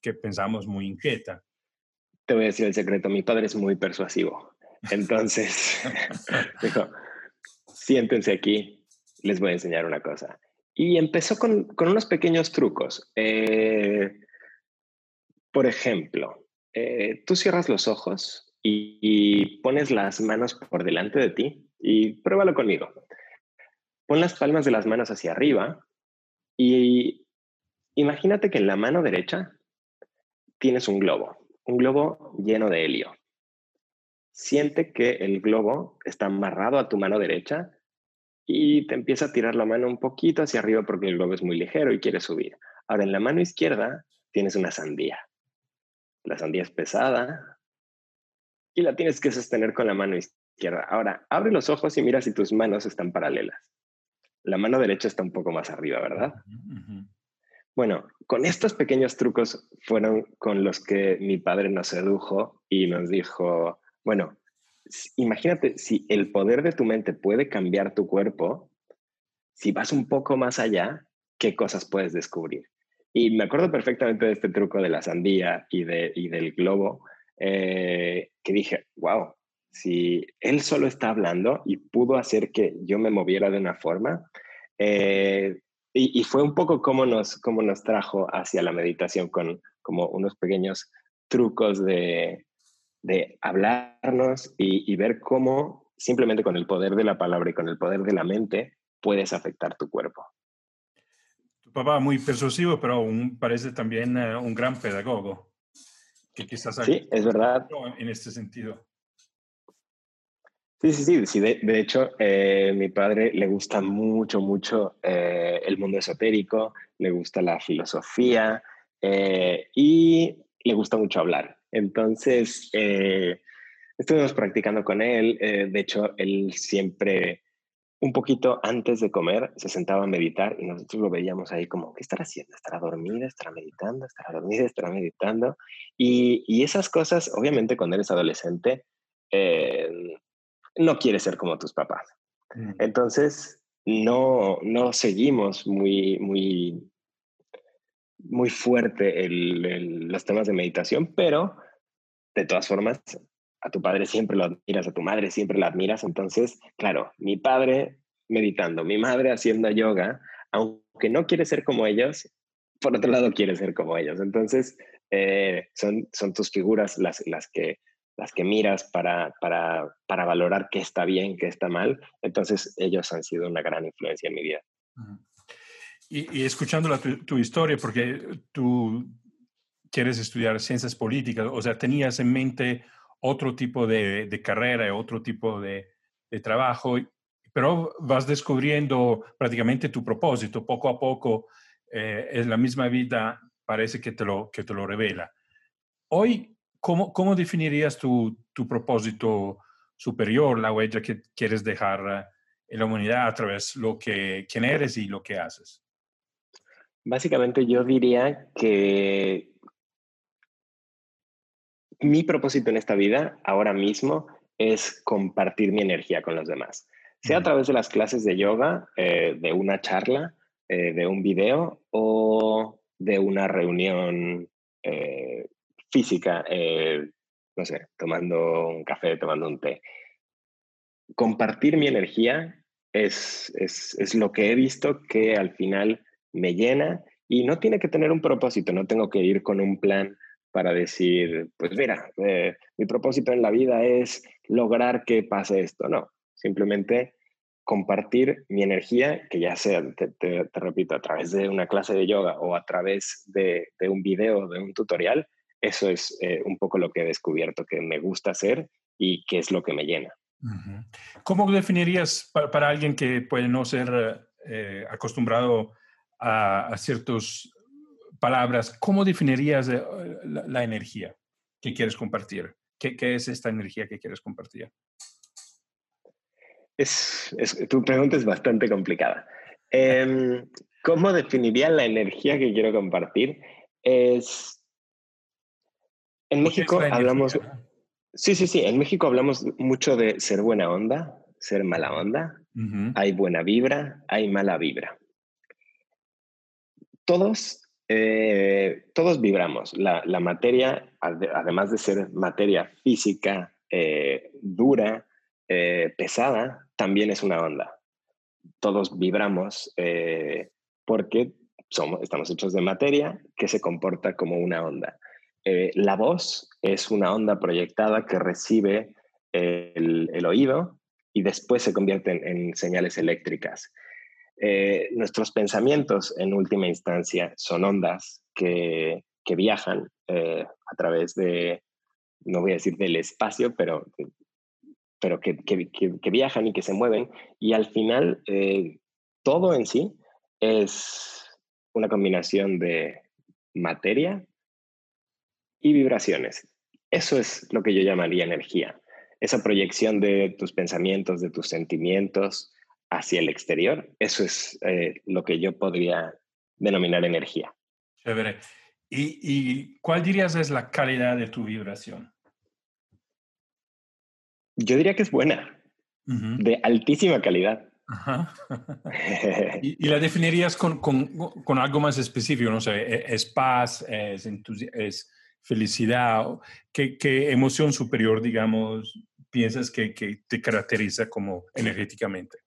que pensamos muy inquieta? Te voy a decir el secreto, mi padre es muy persuasivo. Entonces, dijo, siéntense aquí, les voy a enseñar una cosa. Y empezó con, unos pequeños trucos. Eh, por ejemplo, eh, tú cierras los ojos y, pones las manos por delante de ti y pruébalo conmigo. Pon las palmas de las manos hacia arriba y imagínate que en la mano derecha tienes un globo, un globo lleno de helio. Siente que el globo está amarrado a tu mano derecha y te empieza a tirar la mano un poquito hacia arriba porque el globo es muy ligero y quiere subir. Ahora en la mano izquierda tienes una sandía. La sandía es pesada y la tienes que sostener con la mano izquierda. Ahora, abre los ojos y mira si tus manos están paralelas. La mano derecha está un poco más arriba, ¿verdad? Bueno, con estos pequeños trucos fueron con los que mi padre nos sedujo y nos dijo, bueno, imagínate, si el poder de tu mente puede cambiar tu cuerpo, si vas un poco más allá, ¿qué cosas puedes descubrir? Y me acuerdo perfectamente de este truco de la sandía y, de, del globo, eh, que dije, wow, si él solo está hablando y pudo hacer que yo me moviera de una forma, eh, y, fue un poco como nos, como nos trajo hacia la meditación con como unos pequeños trucos de, de hablarnos y, ver cómo simplemente con el poder de la palabra y con el poder de la mente puedes afectar tu cuerpo. Tu papá muy persuasivo, pero parece también eh, un gran pedagogo. Que quizás sí, es verdad. En este sentido. Sí, sí, sí. de, hecho, eh, mi padre le gusta mucho, mucho eh, el mundo esotérico, le gusta la filosofía y le gusta mucho hablar. Entonces, eh, estuvimos practicando con él. Eh, de hecho, él siempre, un poquito antes de comer, se sentaba a meditar y nosotros lo veíamos ahí como, ¿qué estará haciendo? ¿Estará dormida? ¿Estará meditando? ¿Estará dormida? ¿Estará meditando? Y, esas cosas, obviamente, cuando eres adolescente, eh, no quieres ser como tus papás. Mm. Entonces, no, no seguimos muy, muy muy fuerte el, los temas de meditación, pero de todas formas, a tu padre siempre lo admiras, a tu madre siempre la admiras. Entonces, claro, mi padre meditando, mi madre haciendo yoga, aunque no quiere ser como ellos, por otro lado quiere ser como ellos. Entonces, eh, son, son tus figuras las, las, que, las que miras para, para, para valorar qué está bien, qué está mal. Entonces ellos han sido una gran influencia en mi vida. Y, escuchando tu, tu, historia, porque tú quieres estudiar ciencias políticas, o sea, tenías en mente otro tipo de, de carrera, otro tipo de, de, trabajo, pero vas descubriendo prácticamente tu propósito poco a poco. Eh, es la misma vida, parece que te lo, que te lo revela. Hoy, ¿cómo, cómo definirías tu, tu propósito superior, la huella que quieres dejar en la humanidad a través de lo que, quién eres y lo que haces? Básicamente yo diría que mi propósito en esta vida ahora mismo es compartir mi energía con los demás, sea a través de las clases de yoga, eh, de una charla, eh, de un video o de una reunión eh, física, no sé, tomando un café, tomando un té. Compartir mi energía es, es, es lo que he visto que al final me llena y no tiene que tener un propósito, no tengo que ir con un plan para decir, pues mira, eh, mi propósito en la vida es lograr que pase esto. No, simplemente compartir mi energía, que ya sea, te, repito, a través de una clase de yoga o a través de, un video, de un tutorial, eso es eh, un poco lo que he descubierto que me gusta hacer y que es lo que me llena. ¿Cómo definirías para, alguien que puede no ser eh, acostumbrado a ciertos palabras, ¿cómo definirías eh, la, energía que quieres compartir? ¿Qué, es esta energía que quieres compartir? Es, tu pregunta es bastante complicada. Em, ¿Cómo definiría la energía que quiero compartir? Es. En México hablamos. Sí, sí, sí. En México hablamos mucho de ser buena onda, ser mala onda. Hay buena vibra, hay mala vibra. Todos eh, todos vibramos. La, materia, además de ser materia física eh, dura, eh, pesada, también es una onda. Todos vibramos porque somos, estamos hechos de materia que se comporta como una onda. la voz es una onda proyectada que recibe el, oído y después se convierte en señales eléctricas. Eh, nuestros pensamientos, en última instancia, son ondas que, viajan eh, a través de, no voy a decir del espacio, pero, pero que, viajan y que se mueven. Y al final, eh, todo en sí es una combinación de materia y vibraciones. Eso es lo que yo llamaría energía. Esa proyección de tus pensamientos, de tus sentimientos, hacia el exterior, eso es eh, lo que yo podría denominar energía. Chévere. ¿Y, cuál dirías es la calidad de tu vibración? Yo diría que es buena, de altísima calidad. ¿Y, la definirías con, algo más específico? No sé, ¿e, ¿es paz? ¿Es, es felicidad? ¿Qué, ¿Qué, emoción superior, digamos, piensas que, que te caracteriza como energéticamente?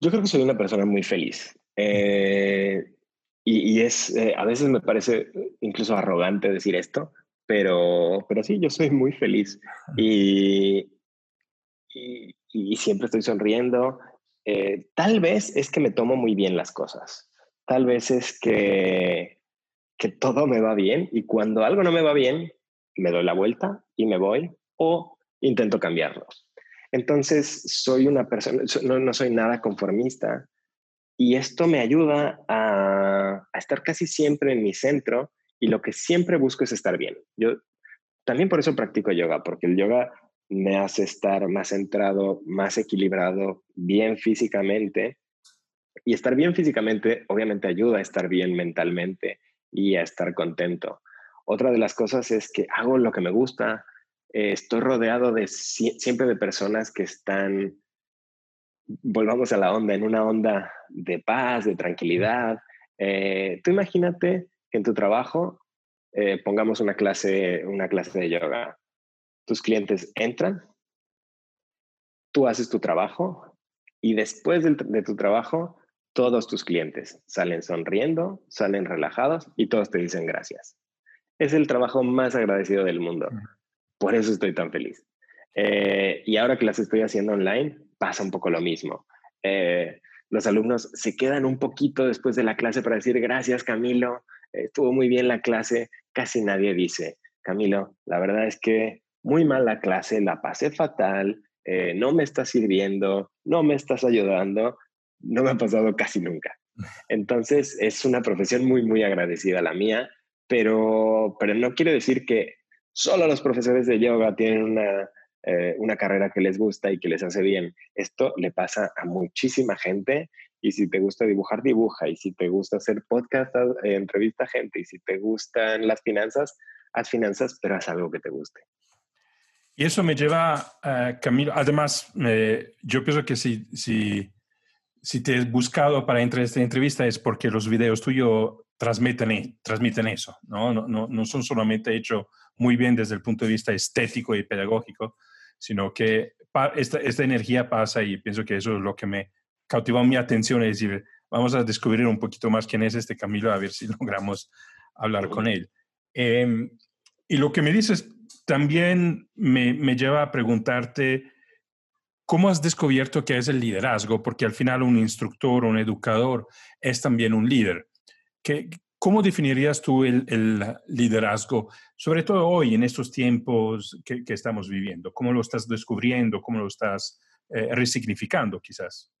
Yo creo que soy una persona muy feliz. Eh, y, es, eh, a veces me parece incluso arrogante decir esto, pero, pero sí, yo soy muy feliz. Y, y, siempre estoy sonriendo. Eh, tal vez es que me tomo muy bien las cosas. Tal vez es que, que todo me va bien y cuando algo no me va bien, me doy la vuelta y me voy o intento cambiarlo. Entonces, soy una persona, no, soy nada conformista y esto me ayuda a, estar casi siempre en mi centro y lo que siempre busco es estar bien. Yo también por eso practico yoga, porque el yoga me hace estar más centrado, más equilibrado, bien físicamente. Y estar bien físicamente obviamente ayuda a estar bien mentalmente y a estar contento. Otra de las cosas es que hago lo que me gusta, eh, estoy rodeado de siempre de personas que están, volvamos a la onda, en una onda de paz, de tranquilidad. Eh, tú imagínate que en tu trabajo eh, pongamos una clase, una clase de yoga. Tus clientes entran, tú haces tu trabajo y después de tu trabajo, todos tus clientes salen sonriendo, salen relajados y todos te dicen gracias. es el trabajo más agradecido del mundo. Por eso estoy tan feliz. Eh, y ahora que las estoy haciendo online, pasa un poco lo mismo. Eh, los alumnos se quedan un poquito después de la clase para decir gracias Camilo, estuvo muy bien la clase. Casi nadie dice, Camilo, la verdad es que muy mal la clase, la pasé fatal, eh, no me estás sirviendo, no me estás ayudando, no me ha pasado casi nunca. Entonces es una profesión muy, muy agradecida la mía, pero, pero no quiere decir que solo los profesores de yoga tienen una, eh, una carrera que les gusta y que les hace bien. Esto le pasa a muchísima gente y si te gusta dibujar, dibuja. Y si te gusta hacer podcast, eh, entrevista a gente. Y si te gustan las finanzas, haz finanzas, pero haz algo que te guste. Y eso me lleva, Camilo, además, yo pienso que si, si, si te he buscado para esta entrevista es porque los videos tuyos transmiten, e, transmiten eso, ¿no? No, no, no son solamente hechos muy bien desde el punto de vista estético y pedagógico, sino que esta, esta energía pasa y pienso que eso es lo que me cautivó mi atención, es decir, vamos a descubrir un poquito más quién es este Camilo, a ver si logramos hablar con él. Em, y lo que me dices también me, me, lleva a preguntarte, ¿cómo has descubierto que es el liderazgo? Porque al final un instructor, un educador es también un líder. ¿Qué, ¿Cómo definirías tú el, el, liderazgo, sobre todo hoy, en estos tiempos que, que, estamos viviendo? ¿Cómo lo estás descubriendo? ¿Cómo lo estás eh, resignificando quizás?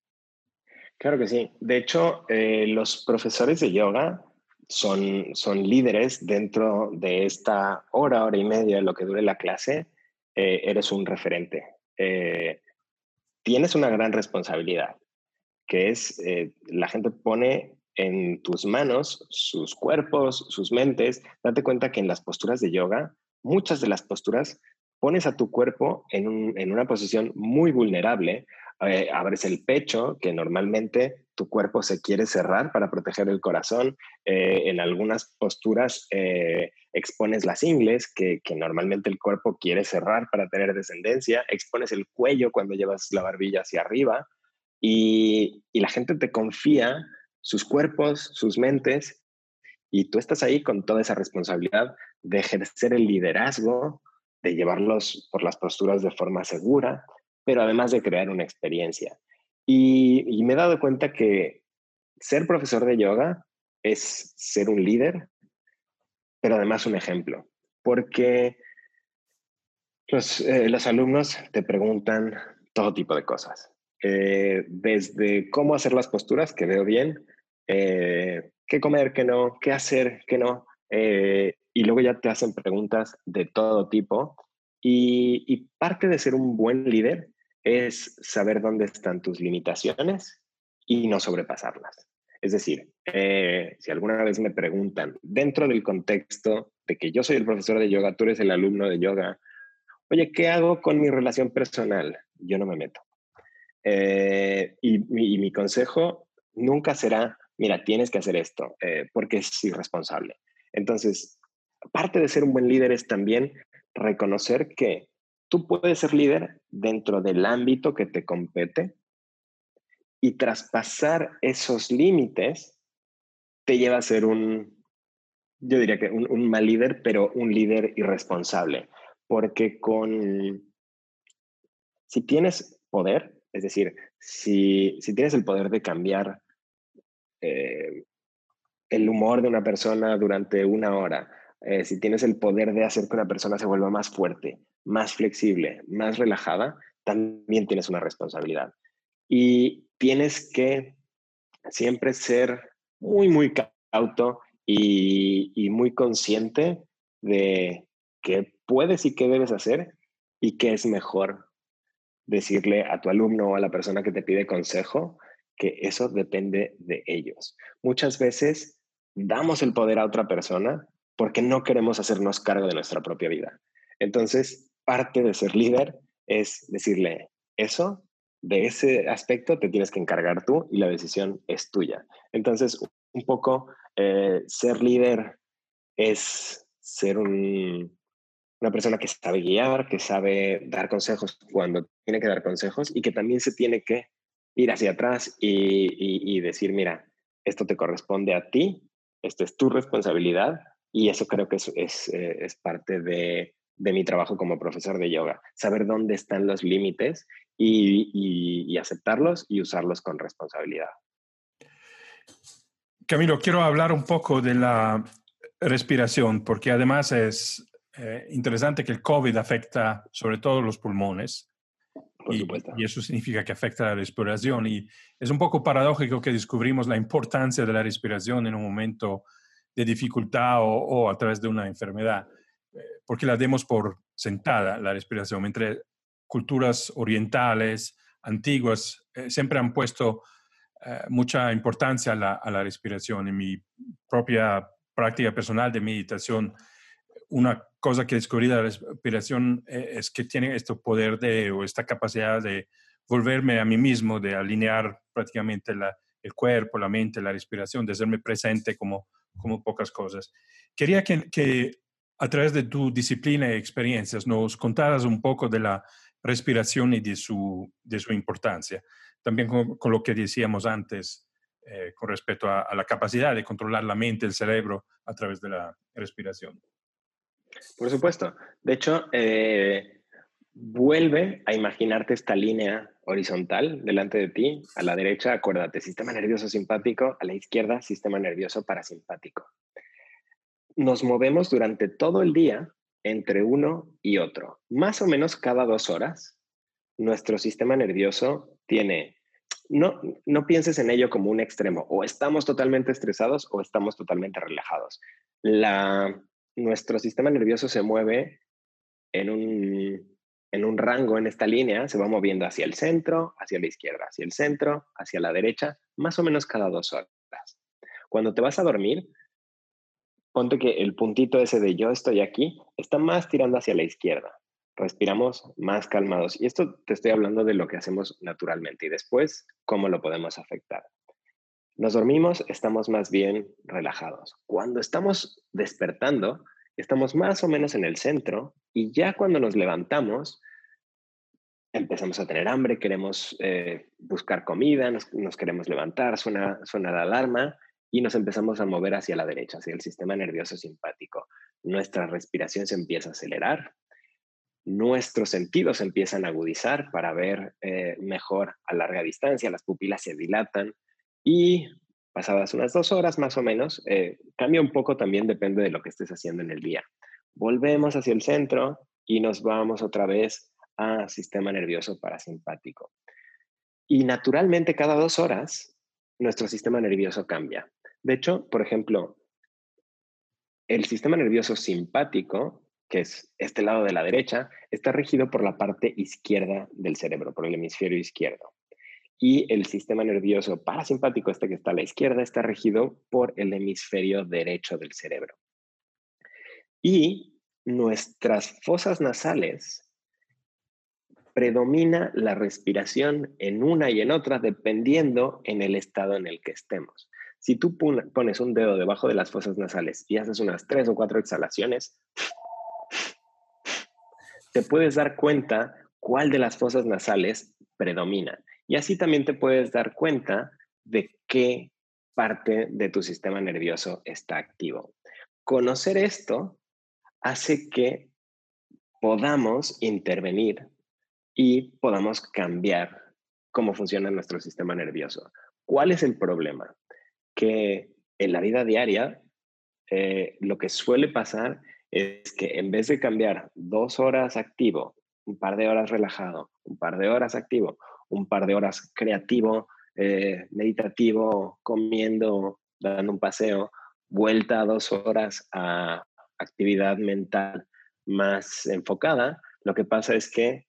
Claro que sí. De hecho, eh, los profesores de yoga son, son líderes dentro de esta hora, hora y media, lo que dure la clase, eh, eres un referente. Eh, tienes una gran responsabilidad, que es eh, la gente pone en tus manos sus cuerpos, sus mentes. Date cuenta que en las posturas de yoga, muchas de las posturas pones a tu cuerpo en, en una posición muy vulnerable eh, abres el pecho, que normalmente tu cuerpo se quiere cerrar para proteger el corazón. Eh, en algunas posturas eh, expones las ingles, que, normalmente el cuerpo quiere cerrar para tener descendencia. Expones el cuello cuando llevas la barbilla hacia arriba. Y, y la gente te confía sus cuerpos, sus mentes, y tú estás ahí con toda esa responsabilidad de ejercer el liderazgo, de llevarlos por las posturas de forma segura, pero además de crear una experiencia. Y, me he dado cuenta que ser profesor de yoga es ser un líder, pero además un ejemplo, porque los, eh, alumnos te preguntan todo tipo de cosas, eh, desde cómo hacer las posturas, que veo bien, eh, qué comer, qué no, qué hacer, qué no, y luego ya te hacen preguntas de todo tipo. y parte de ser un buen líder es saber dónde están tus limitaciones y no sobrepasarlas. Es decir, eh, si alguna vez me preguntan, dentro del contexto de que yo soy el profesor de yoga, tú eres el alumno de yoga, oye, ¿qué hago con mi relación personal? Yo no me meto. Eh, y, mi consejo nunca será, mira, tienes que hacer esto, eh, porque es irresponsable. Entonces, parte de ser un buen líder es también reconocer que tú puedes ser líder dentro del ámbito que te compete y traspasar esos límites te lleva a ser un, yo diría que un, mal líder, pero un líder irresponsable. Porque con, si tienes poder, es decir, si, si tienes el poder de cambiar eh, el humor de una persona durante una hora, eh, si tienes el poder de hacer que una persona se vuelva más fuerte, más flexible, más relajada, también tienes una responsabilidad. Y tienes que siempre ser muy, muy cauto y, muy consciente de qué puedes y qué debes hacer y qué es mejor decirle a tu alumno o a la persona que te pide consejo que eso depende de ellos. Muchas veces damos el poder a otra persona porque no queremos hacernos cargo de nuestra propia vida. Entonces, parte de ser líder es decirle eso, de ese aspecto te tienes que encargar tú y la decisión es tuya. Entonces, un poco eh, ser líder es ser una persona que sabe guiar, que sabe dar consejos cuando tiene que dar consejos y que también se tiene que ir hacia atrás y, y decir, mira, esto te corresponde a ti, esta es tu responsabilidad Y eso creo que es, eh, es parte de, de, mi trabajo como profesor de yoga, saber dónde están los límites y, y, y aceptarlos y usarlos con responsabilidad. Camilo, quiero hablar un poco de la respiración, porque además es eh, interesante que el COVID afecta sobre todo los pulmones. Y, y, eso significa que afecta la respiración. Y es un poco paradójico que descubrimos la importancia de la respiración en un momento de dificultad o, o a través de una enfermedad, eh, porque la demos por sentada, la respiración. Entre culturas orientales, antiguas, eh, siempre han puesto eh, mucha importancia a la, a la respiración. En mi propia práctica personal de meditación, una cosa que descubrí de la respiración eh, es que tiene este poder de, o esta capacidad de volverme a mí mismo, de alinear prácticamente el cuerpo, la mente, la respiración, de hacerme presente como, como pocas cosas. Quería que, que a través de tu disciplina y experiencias nos contaras un poco de la respiración y de su, de su importancia. También con, lo que decíamos antes eh, con respecto a la capacidad de controlar la mente, el cerebro a través de la respiración. Por supuesto. De hecho, eh, vuelve a imaginarte esta línea horizontal delante de ti. A la derecha, acuérdate, sistema nervioso simpático. A la izquierda, sistema nervioso parasimpático. Nos movemos durante todo el día entre uno y otro. Más o menos cada dos horas, nuestro sistema nervioso tiene... No, no pienses en ello como un extremo. O estamos totalmente estresados o estamos totalmente relajados. La nuestro sistema nervioso se mueve en un, en un rango, en esta línea, se va moviendo hacia el centro, hacia la izquierda, hacia el centro, hacia la derecha, más o menos cada dos horas. Cuando te vas a dormir, ponte que el puntito ese de yo estoy aquí está más tirando hacia la izquierda. Respiramos más calmados. Y esto te estoy hablando de lo que hacemos naturalmente y después cómo lo podemos afectar. Nos dormimos, estamos más bien relajados. Cuando estamos despertando, estamos más o menos en el centro y ya cuando nos levantamos, empezamos a tener hambre, queremos eh, buscar comida, nos, queremos levantar, suena, suena la alarma y nos empezamos a mover hacia la derecha, hacia el sistema nervioso simpático. Nuestra respiración se empieza a acelerar, nuestros sentidos empiezan a agudizar para ver eh, mejor a larga distancia, las pupilas se dilatan, y pasadas unas dos horas más o menos, eh, cambia un poco también, depende de lo que estés haciendo en el día. Volvemos hacia el centro y nos vamos otra vez a sistema nervioso parasimpático. Y naturalmente cada dos horas nuestro sistema nervioso cambia. De hecho, por ejemplo, el sistema nervioso simpático, que es este lado de la derecha, está regido por la parte izquierda del cerebro, por el hemisferio izquierdo y el sistema nervioso parasimpático, este que está a la izquierda, está regido por el hemisferio derecho del cerebro. Y nuestras fosas nasales predomina la respiración en una y en otra dependiendo en el estado en el que estemos. Si tú pones un dedo debajo de las fosas nasales y haces unas tres o cuatro exhalaciones, te puedes dar cuenta cuál de las fosas nasales predomina. Y así también te puedes dar cuenta de qué parte de tu sistema nervioso está activo. Conocer esto hace que podamos intervenir y podamos cambiar cómo funciona nuestro sistema nervioso. ¿Cuál es el problema? Que en la vida diaria eh, lo que suele pasar es que en vez de cambiar dos horas activo, un par de horas relajado, un par de horas activo, un par de horas creativo, eh, meditativo, comiendo, dando un paseo, vuelta a dos horas a actividad mental más enfocada, lo que pasa es que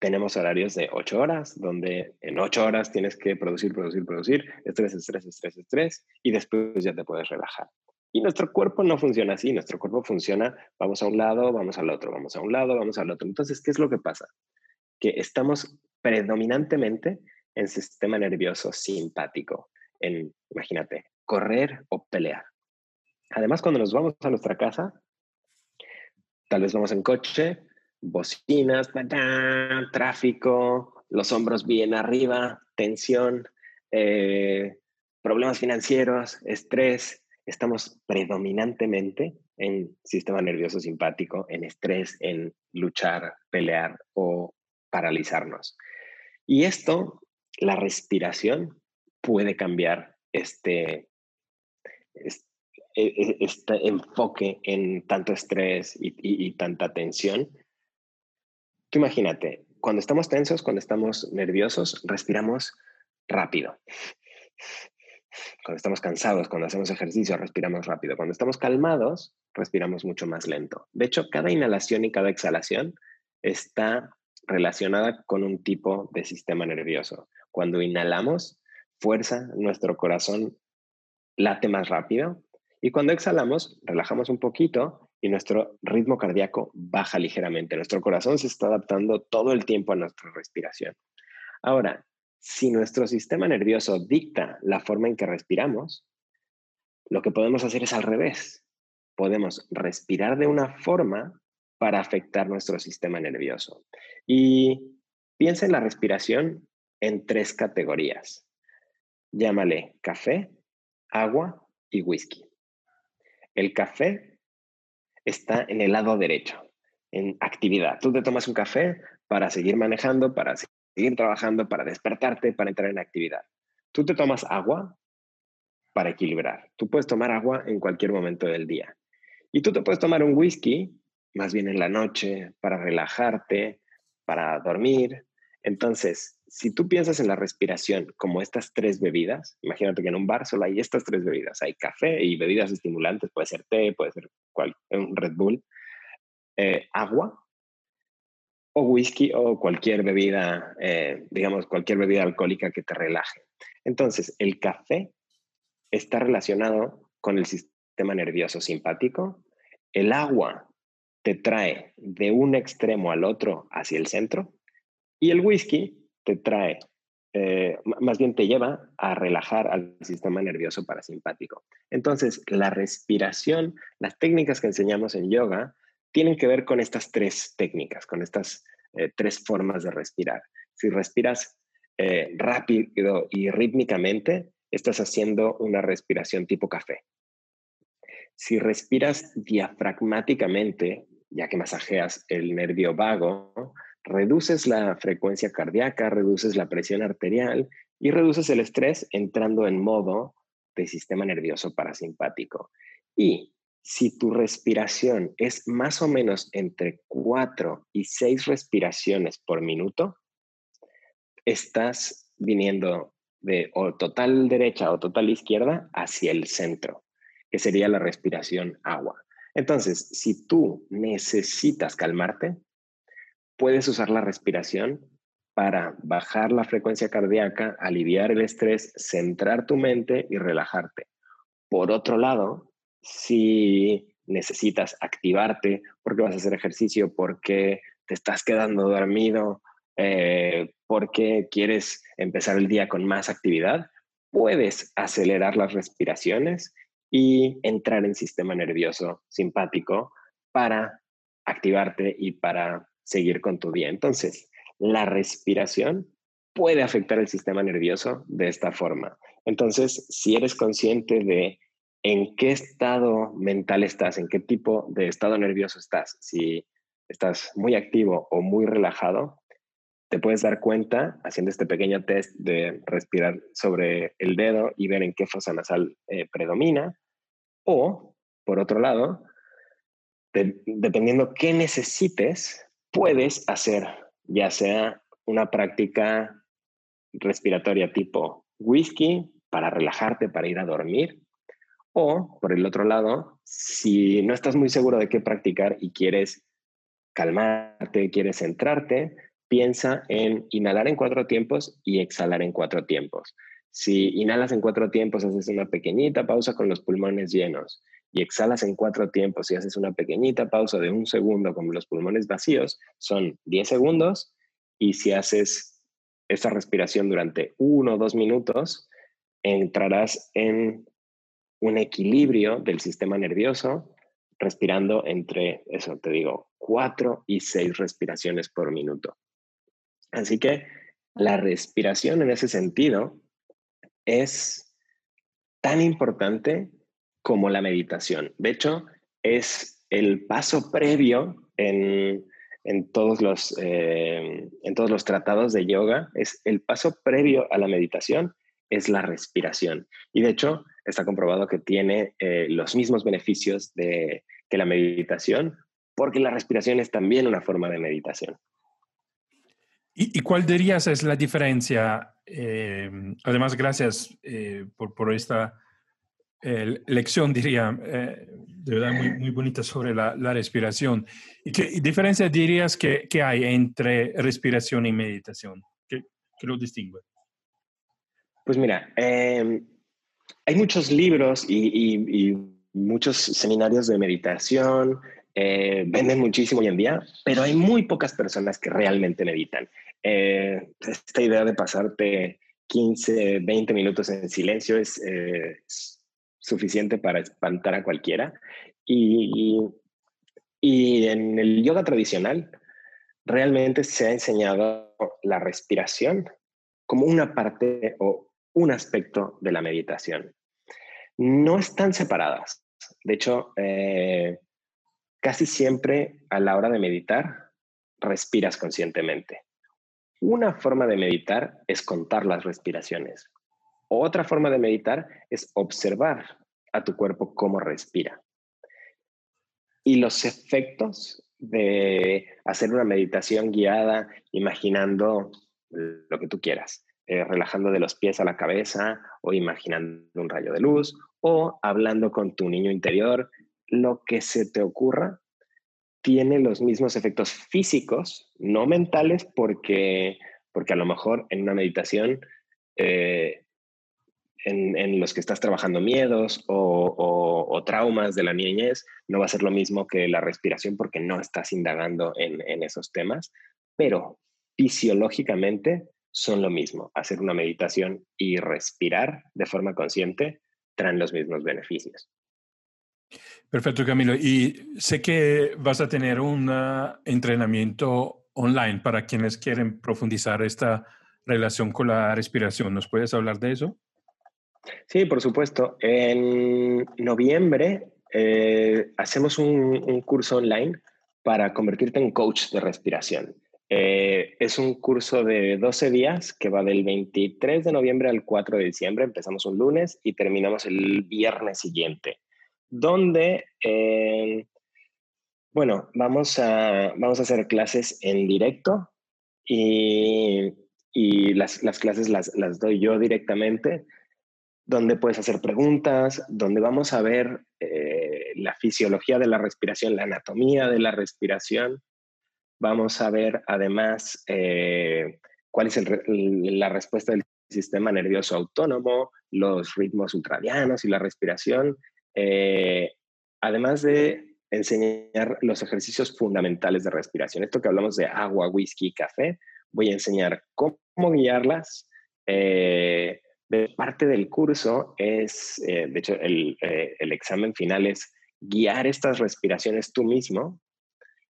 tenemos horarios de ocho horas, donde en ocho horas tienes que producir, producir, producir, estrés, estrés, estrés, estrés, y después ya te puedes relajar. Y nuestro cuerpo no funciona así, nuestro cuerpo funciona, vamos a un lado, vamos al otro, vamos a un lado, vamos al otro. Entonces, ¿qué es lo que pasa? Que estamos predominantemente en sistema nervioso simpático, en, imagínate, correr o pelear. Además, cuando nos vamos a nuestra casa, tal vez vamos en coche, bocinas, tráfico, los hombros bien arriba, tensión, eh, problemas financieros, estrés. Estamos predominantemente en sistema nervioso simpático, en estrés, en luchar, pelear o paralizarnos. Y esto, la respiración puede cambiar este, este, este enfoque en tanto estrés y, y tanta tensión. Tú imagínate, cuando estamos tensos, cuando estamos nerviosos, respiramos rápido. Cuando estamos cansados, cuando hacemos ejercicio, respiramos rápido. Cuando estamos calmados, respiramos mucho más lento. De hecho, cada inhalación y cada exhalación está relacionada con un tipo de sistema nervioso. Cuando inhalamos, fuerza, nuestro corazón late más rápido y cuando exhalamos, relajamos un poquito y nuestro ritmo cardíaco baja ligeramente. Nuestro corazón se está adaptando todo el tiempo a nuestra respiración. Ahora, si nuestro sistema nervioso dicta la forma en que respiramos, lo que podemos hacer es al revés. Podemos respirar de una forma para afectar nuestro sistema nervioso. Y piensa en la respiración en tres categorías. Llámale café, agua y whisky. El café está en el lado derecho, en actividad. Tú te tomas un café para seguir manejando, para seguir trabajando, para despertarte, para entrar en actividad. Tú te tomas agua para equilibrar. Tú puedes tomar agua en cualquier momento del día. Y tú te puedes tomar un whisky, más bien en la noche, para relajarte, para dormir. Entonces, si tú piensas en la respiración como estas tres bebidas, imagínate que en un bar solo hay estas tres bebidas. Hay café y bebidas estimulantes, puede ser té, puede ser un Red Bull, eh, agua o whisky o cualquier bebida, eh, digamos, cualquier bebida alcohólica que te relaje. Entonces, el café está relacionado con el sistema nervioso simpático. El agua te trae de un extremo al otro hacia el centro y el whisky te trae, eh, más bien te lleva a relajar al sistema nervioso parasimpático. Entonces, la respiración, las técnicas que enseñamos en yoga, tienen que ver con estas tres técnicas, con estas eh, tres formas de respirar. Si respiras eh, rápido y rítmicamente, estás haciendo una respiración tipo café. Si respiras diafragmáticamente, ya que masajeas el nervio vago, reduces la frecuencia cardíaca, reduces la presión arterial y reduces el estrés entrando en modo de sistema nervioso parasimpático. Y si tu respiración es más o menos entre 4 y 6 respiraciones por minuto, estás viniendo de o total derecha o total izquierda hacia el centro, que sería la respiración agua. Entonces, si tú necesitas calmarte, puedes usar la respiración para bajar la frecuencia cardíaca, aliviar el estrés, centrar tu mente y relajarte. Por otro lado, si necesitas activarte porque vas a hacer ejercicio, porque te estás quedando dormido, eh, porque quieres empezar el día con más actividad, puedes acelerar las respiraciones y entrar en sistema nervioso simpático para activarte y para seguir con tu día. Entonces, la respiración puede afectar el sistema nervioso de esta forma. Entonces, si eres consciente de en qué estado mental estás, en qué tipo de estado nervioso estás, si estás muy activo o muy relajado, te puedes dar cuenta haciendo este pequeño test de respirar sobre el dedo y ver en qué fosa nasal eh, predomina. O, por otro lado, dependiendo qué necesites, puedes hacer ya sea una práctica respiratoria tipo whisky para relajarte, para ir a dormir, o por el otro lado, si no estás muy seguro de qué practicar y quieres calmarte, quieres centrarte, piensa en inhalar en cuatro tiempos y exhalar en cuatro tiempos. Si inhalas en cuatro tiempos, haces una pequeñita pausa con los pulmones llenos y exhalas en cuatro tiempos y haces una pequeñita pausa de un segundo con los pulmones vacíos, son 10 segundos. Y si haces esta respiración durante uno o dos minutos, entrarás en un equilibrio del sistema nervioso, respirando entre, eso te digo, cuatro y seis respiraciones por minuto. Así que la respiración en ese sentido es tan importante como la meditación. De hecho, es el paso previo en, todos los, eh, en todos los tratados de yoga, es el paso previo a la meditación, es la respiración. Y de hecho, está comprobado que tiene eh, los mismos beneficios de, que la meditación, porque la respiración es también una forma de meditación. ¿Y, cuál dirías es la diferencia? Eh, además, gracias por, por, esta lección, diría, de verdad muy, muy bonita sobre la, la respiración. ¿Y qué diferencia dirías que, que, hay entre respiración y meditación? ¿Qué, qué lo distingue? Pues mira, em, hay muchos libros y, y, muchos seminarios de meditación, eh, venden muchísimo hoy en día, pero hay muy pocas personas que realmente meditan. Eh, esta idea de pasarte 15, 20 minutos en silencio es, eh, suficiente para espantar a cualquiera. Y, y, en el yoga tradicional realmente se ha enseñado la respiración como una parte o un aspecto de la meditación. No están separadas. De hecho, eh, casi siempre a la hora de meditar, respiras conscientemente. Una forma de meditar es contar las respiraciones. Otra forma de meditar es observar a tu cuerpo cómo respira. Y los efectos de hacer una meditación guiada, imaginando lo que tú quieras, eh, relajando de los pies a la cabeza o imaginando un rayo de luz o hablando con tu niño interior, lo que se te ocurra, tiene los mismos efectos físicos, no mentales, porque, porque a lo mejor en una meditación eh, en, los que estás trabajando miedos o, traumas de la niñez, no va a ser lo mismo que la respiración porque no estás indagando en, esos temas, pero fisiológicamente son lo mismo. Hacer una meditación y respirar de forma consciente traen los mismos beneficios. Perfecto, Camilo. Y sé que vas a tener un ah, entrenamiento online para quienes quieren profundizar esta relación con la respiración. ¿Nos puedes hablar de eso? Sí, por supuesto. En noviembre eh, hacemos un, curso online para convertirte en coach de respiración. Eh, es un curso de 12 días que va del 23 de noviembre al 4 de diciembre. Empezamos un lunes y terminamos el viernes siguiente, donde, eh, bueno, vamos a, vamos a hacer clases en directo y, y las, las, clases las, las doy yo directamente donde puedes hacer preguntas, donde vamos a ver eh, la fisiología de la respiración, la anatomía de la respiración. Vamos a ver además eh, cuál es la respuesta del sistema nervioso autónomo, los ritmos ultradianos y la respiración, eh, además de enseñar los ejercicios fundamentales de respiración. Esto que hablamos de agua, whisky, café, voy a enseñar cómo guiarlas parte del curso es, eh, de hecho, eh, el, examen final es guiar estas respiraciones tú mismo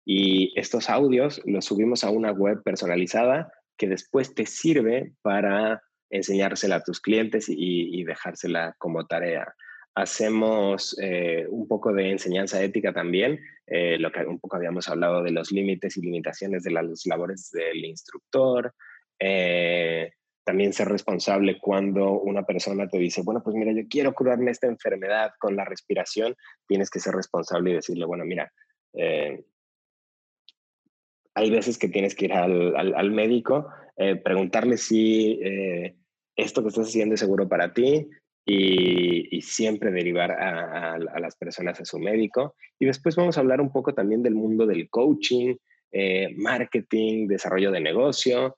y estos audios los subimos a una web personalizada que después te sirve para enseñársela a tus clientes y, dejársela como tarea. Hacemos eh, un poco de enseñanza ética también, lo que un poco habíamos hablado de los límites y limitaciones de las labores del instructor también ser responsable cuando una persona te dice, bueno, pues mira, yo quiero curarme esta enfermedad con la respiración, tienes que ser responsable y decirle, bueno, mira, eh, hay veces que tienes que ir al, médico, eh, preguntarle si eh, esto que estás haciendo es seguro para ti y, siempre derivar a, las personas a su médico. Y después vamos a hablar un poco también del mundo del coaching, marketing, desarrollo de negocio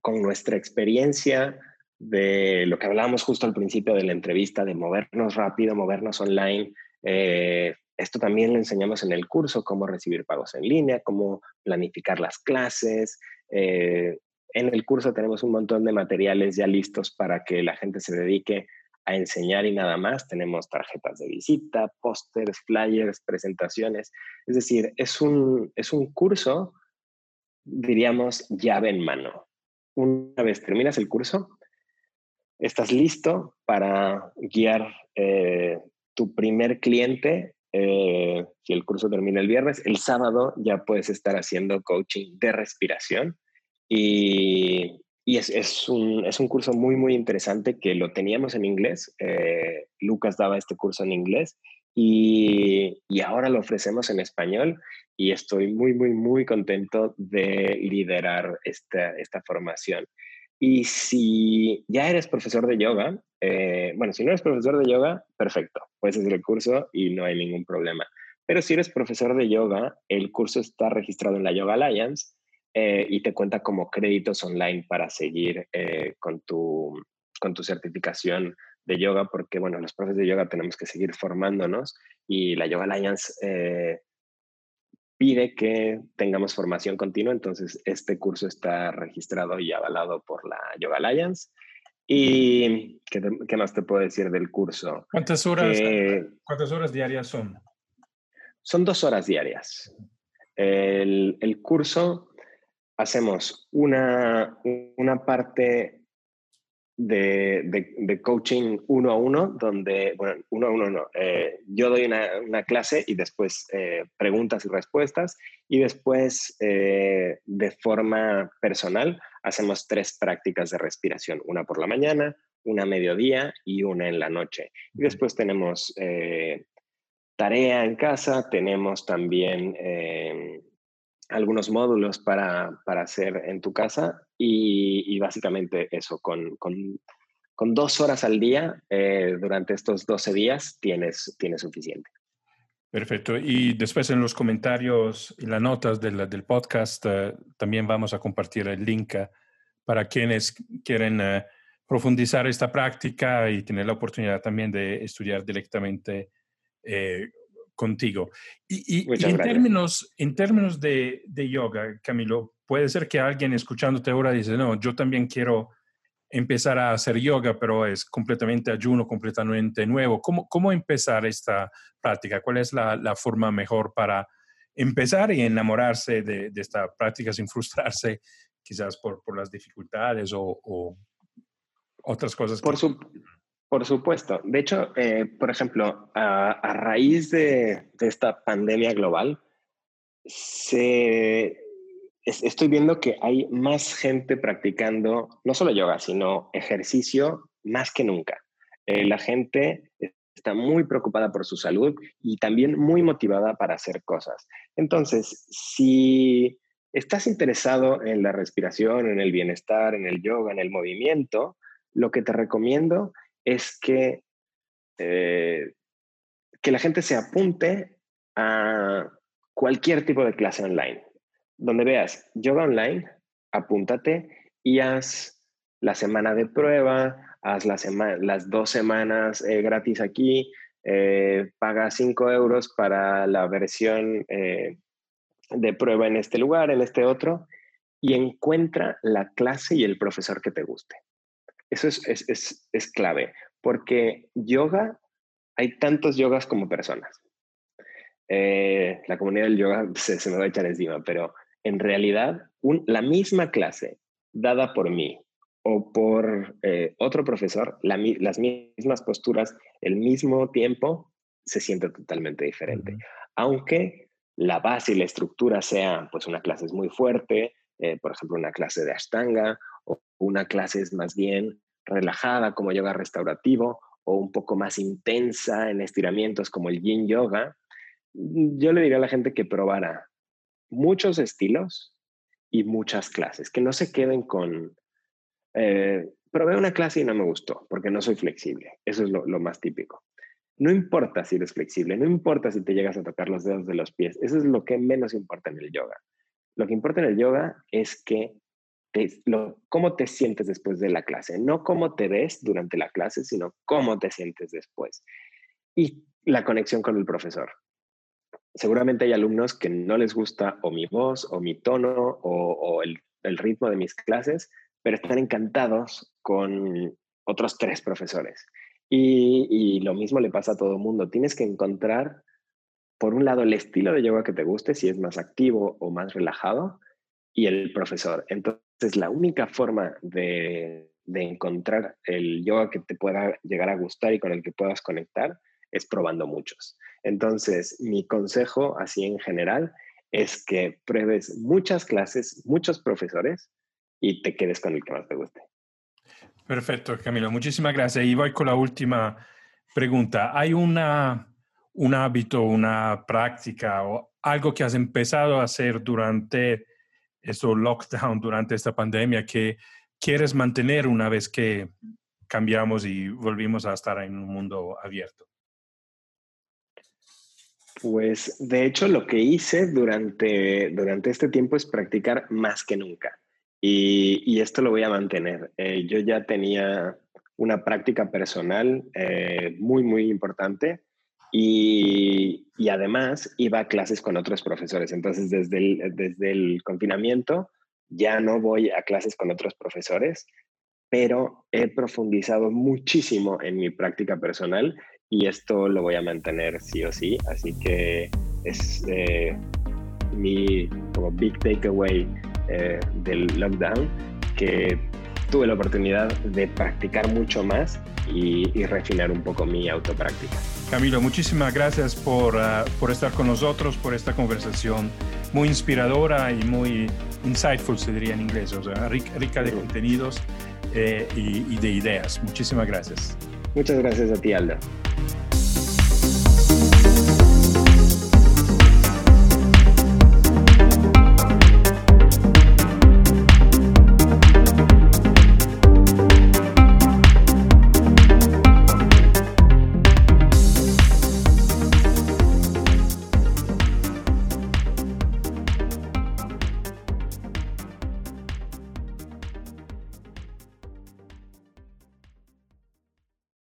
con nuestra experiencia de lo que hablábamos justo al principio de la entrevista, de movernos rápido, movernos online. Eh, esto también lo enseñamos en el curso, cómo recibir pagos en línea, cómo planificar las clases. Eh, en el curso tenemos un montón de materiales ya listos para que la gente se dedique a enseñar y nada más. Tenemos tarjetas de visita, pósters, flyers, presentaciones. Es decir, es un, es un curso, diríamos, llave en mano una vez terminas el curso, estás listo para guiar eh, tu primer cliente, eh, si el curso termina el viernes, el sábado ya puedes estar haciendo coaching de respiración y, es, un, curso muy, muy interesante que lo teníamos en inglés. Eh, Lucas daba este curso en inglés y, y, ahora lo ofrecemos en español y estoy muy, muy, muy contento de liderar esta, esta formación. Y si ya eres profesor de yoga, eh, bueno, si no eres profesor de yoga, perfecto, puedes hacer el curso y no hay ningún problema. Pero si eres profesor de yoga, el curso está registrado en la Yoga Alliance eh, y te cuenta como créditos online para seguir eh, con, tu, con tu certificación de yoga, porque bueno, los profes de yoga tenemos que seguir formándonos y la Yoga Alliance eh, pide que tengamos formación continua, entonces este curso está registrado y avalado por la Yoga Alliance. ¿Y qué, qué más te puedo decir del curso? ¿Cuántas horas, ¿Cuántas horas diarias son? Son dos horas diarias. El, el curso hacemos una, una parte de, de, coaching uno a uno, donde, bueno, uno a uno no, eh, yo doy una, una, clase y después eh, preguntas y respuestas, y después eh, de forma personal hacemos tres prácticas de respiración, una por la mañana, una a mediodía y una en la noche. Y después tenemos tarea en casa, tenemos también algunos módulos para, para, hacer en tu casa y, básicamente eso, con, con, con, dos horas al día eh, durante estos 12 días tienes, tienes suficiente. Perfecto. Y después en los comentarios y las notas del, del podcast eh, también vamos a compartir el link eh, para quienes quieren profundizar esta práctica y tener la oportunidad también de estudiar directamente contigo. Y, en, términos, en términos de, de, yoga, Camilo, puede ser que alguien escuchándote ahora dice, no, yo también quiero empezar a hacer yoga, pero es completamente ayuno, completamente nuevo. ¿Cómo, cómo empezar esta práctica? ¿Cuál es la, la forma mejor para empezar y enamorarse de, de, esta práctica sin frustrarse quizás por, por las dificultades o, o otras cosas? Por, su, por supuesto. De hecho, eh, por ejemplo, a, raíz de, esta pandemia global, estoy viendo que hay más gente practicando no solo yoga, sino ejercicio más que nunca. Eh, la gente está muy preocupada por su salud y también muy motivada para hacer cosas. Entonces, si estás interesado en la respiración, en el bienestar, en el yoga, en el movimiento, lo que te recomiendo es que, eh, que la gente se apunte a cualquier tipo de clase online. Donde veas yoga online, apúntate y haz la semana de prueba, haz la las dos semanas eh, gratis aquí, eh, paga 5 euros para la versión de prueba en este lugar, en este otro, y encuentra la clase y el profesor que te guste. Eso es, clave, porque yoga, hay tantos yogas como personas. Eh, la comunidad del yoga se, me va a echar encima, pero en realidad la misma clase dada por mí o por eh, otro profesor, las mismas posturas, el mismo tiempo, se siente totalmente diferente. Aunque la base y la estructura sea, pues una clase es muy fuerte, eh, por ejemplo, una clase de Ashtanga, o una clase es más bien relajada como yoga restaurativo o un poco más intensa en estiramientos como el yin yoga, yo le diría a la gente que probara muchos estilos y muchas clases, que no se queden con, eh, probé una clase y no me gustó porque no soy flexible. Eso es lo más típico. No importa si eres flexible, no importa si te llegas a tocar los dedos de los pies, eso es lo que menos importa en el yoga. Lo que importa en el yoga es que cómo te sientes después de la clase, no cómo te ves durante la clase, sino cómo te sientes después. Y la conexión con el profesor. Seguramente hay alumnos que no les gusta o mi voz o mi tono o, el, ritmo de mis clases, pero están encantados con otros tres profesores. Y, y, lo mismo le pasa a todo el mundo. Tienes que encontrar, por un lado, el estilo de yoga que te guste, si es más activo o más relajado, y el profesor. Entonces, es la única forma de, encontrar el yoga que te pueda llegar a gustar y con el que puedas conectar es probando muchos. Entonces, mi consejo, así en general, es que pruebes muchas clases, muchos profesores y te quedes con el que más te guste. Perfecto, Camilo. Muchísimas gracias. Y voy con la última pregunta. ¿Hay una, un hábito, una práctica o algo que has empezado a hacer durante este lockdown, durante esta pandemia, que quieres mantener una vez que cambiamos y volvimos a estar en un mundo abierto? Pues de hecho lo que hice durante, durante este tiempo es practicar más que nunca. Y, esto lo voy a mantener. Eh, yo ya tenía una práctica personal eh, muy, muy importante y, y, además iba a clases con otros profesores. Entonces desde el, desde el confinamiento ya no voy a clases con otros profesores, pero he profundizado muchísimo en mi práctica personal y esto lo voy a mantener sí o sí, así que es eh, mi como big takeaway eh, del lockdown que tuve la oportunidad de practicar mucho más y, refinar un poco mi autopráctica. Camilo, muchísimas gracias por, ah, por estar con nosotros, por esta conversación muy inspiradora y muy insightful, se diría en inglés, o sea, rica, de contenidos eh, y, y de ideas. Muchísimas gracias. Muchas gracias a ti, Alda.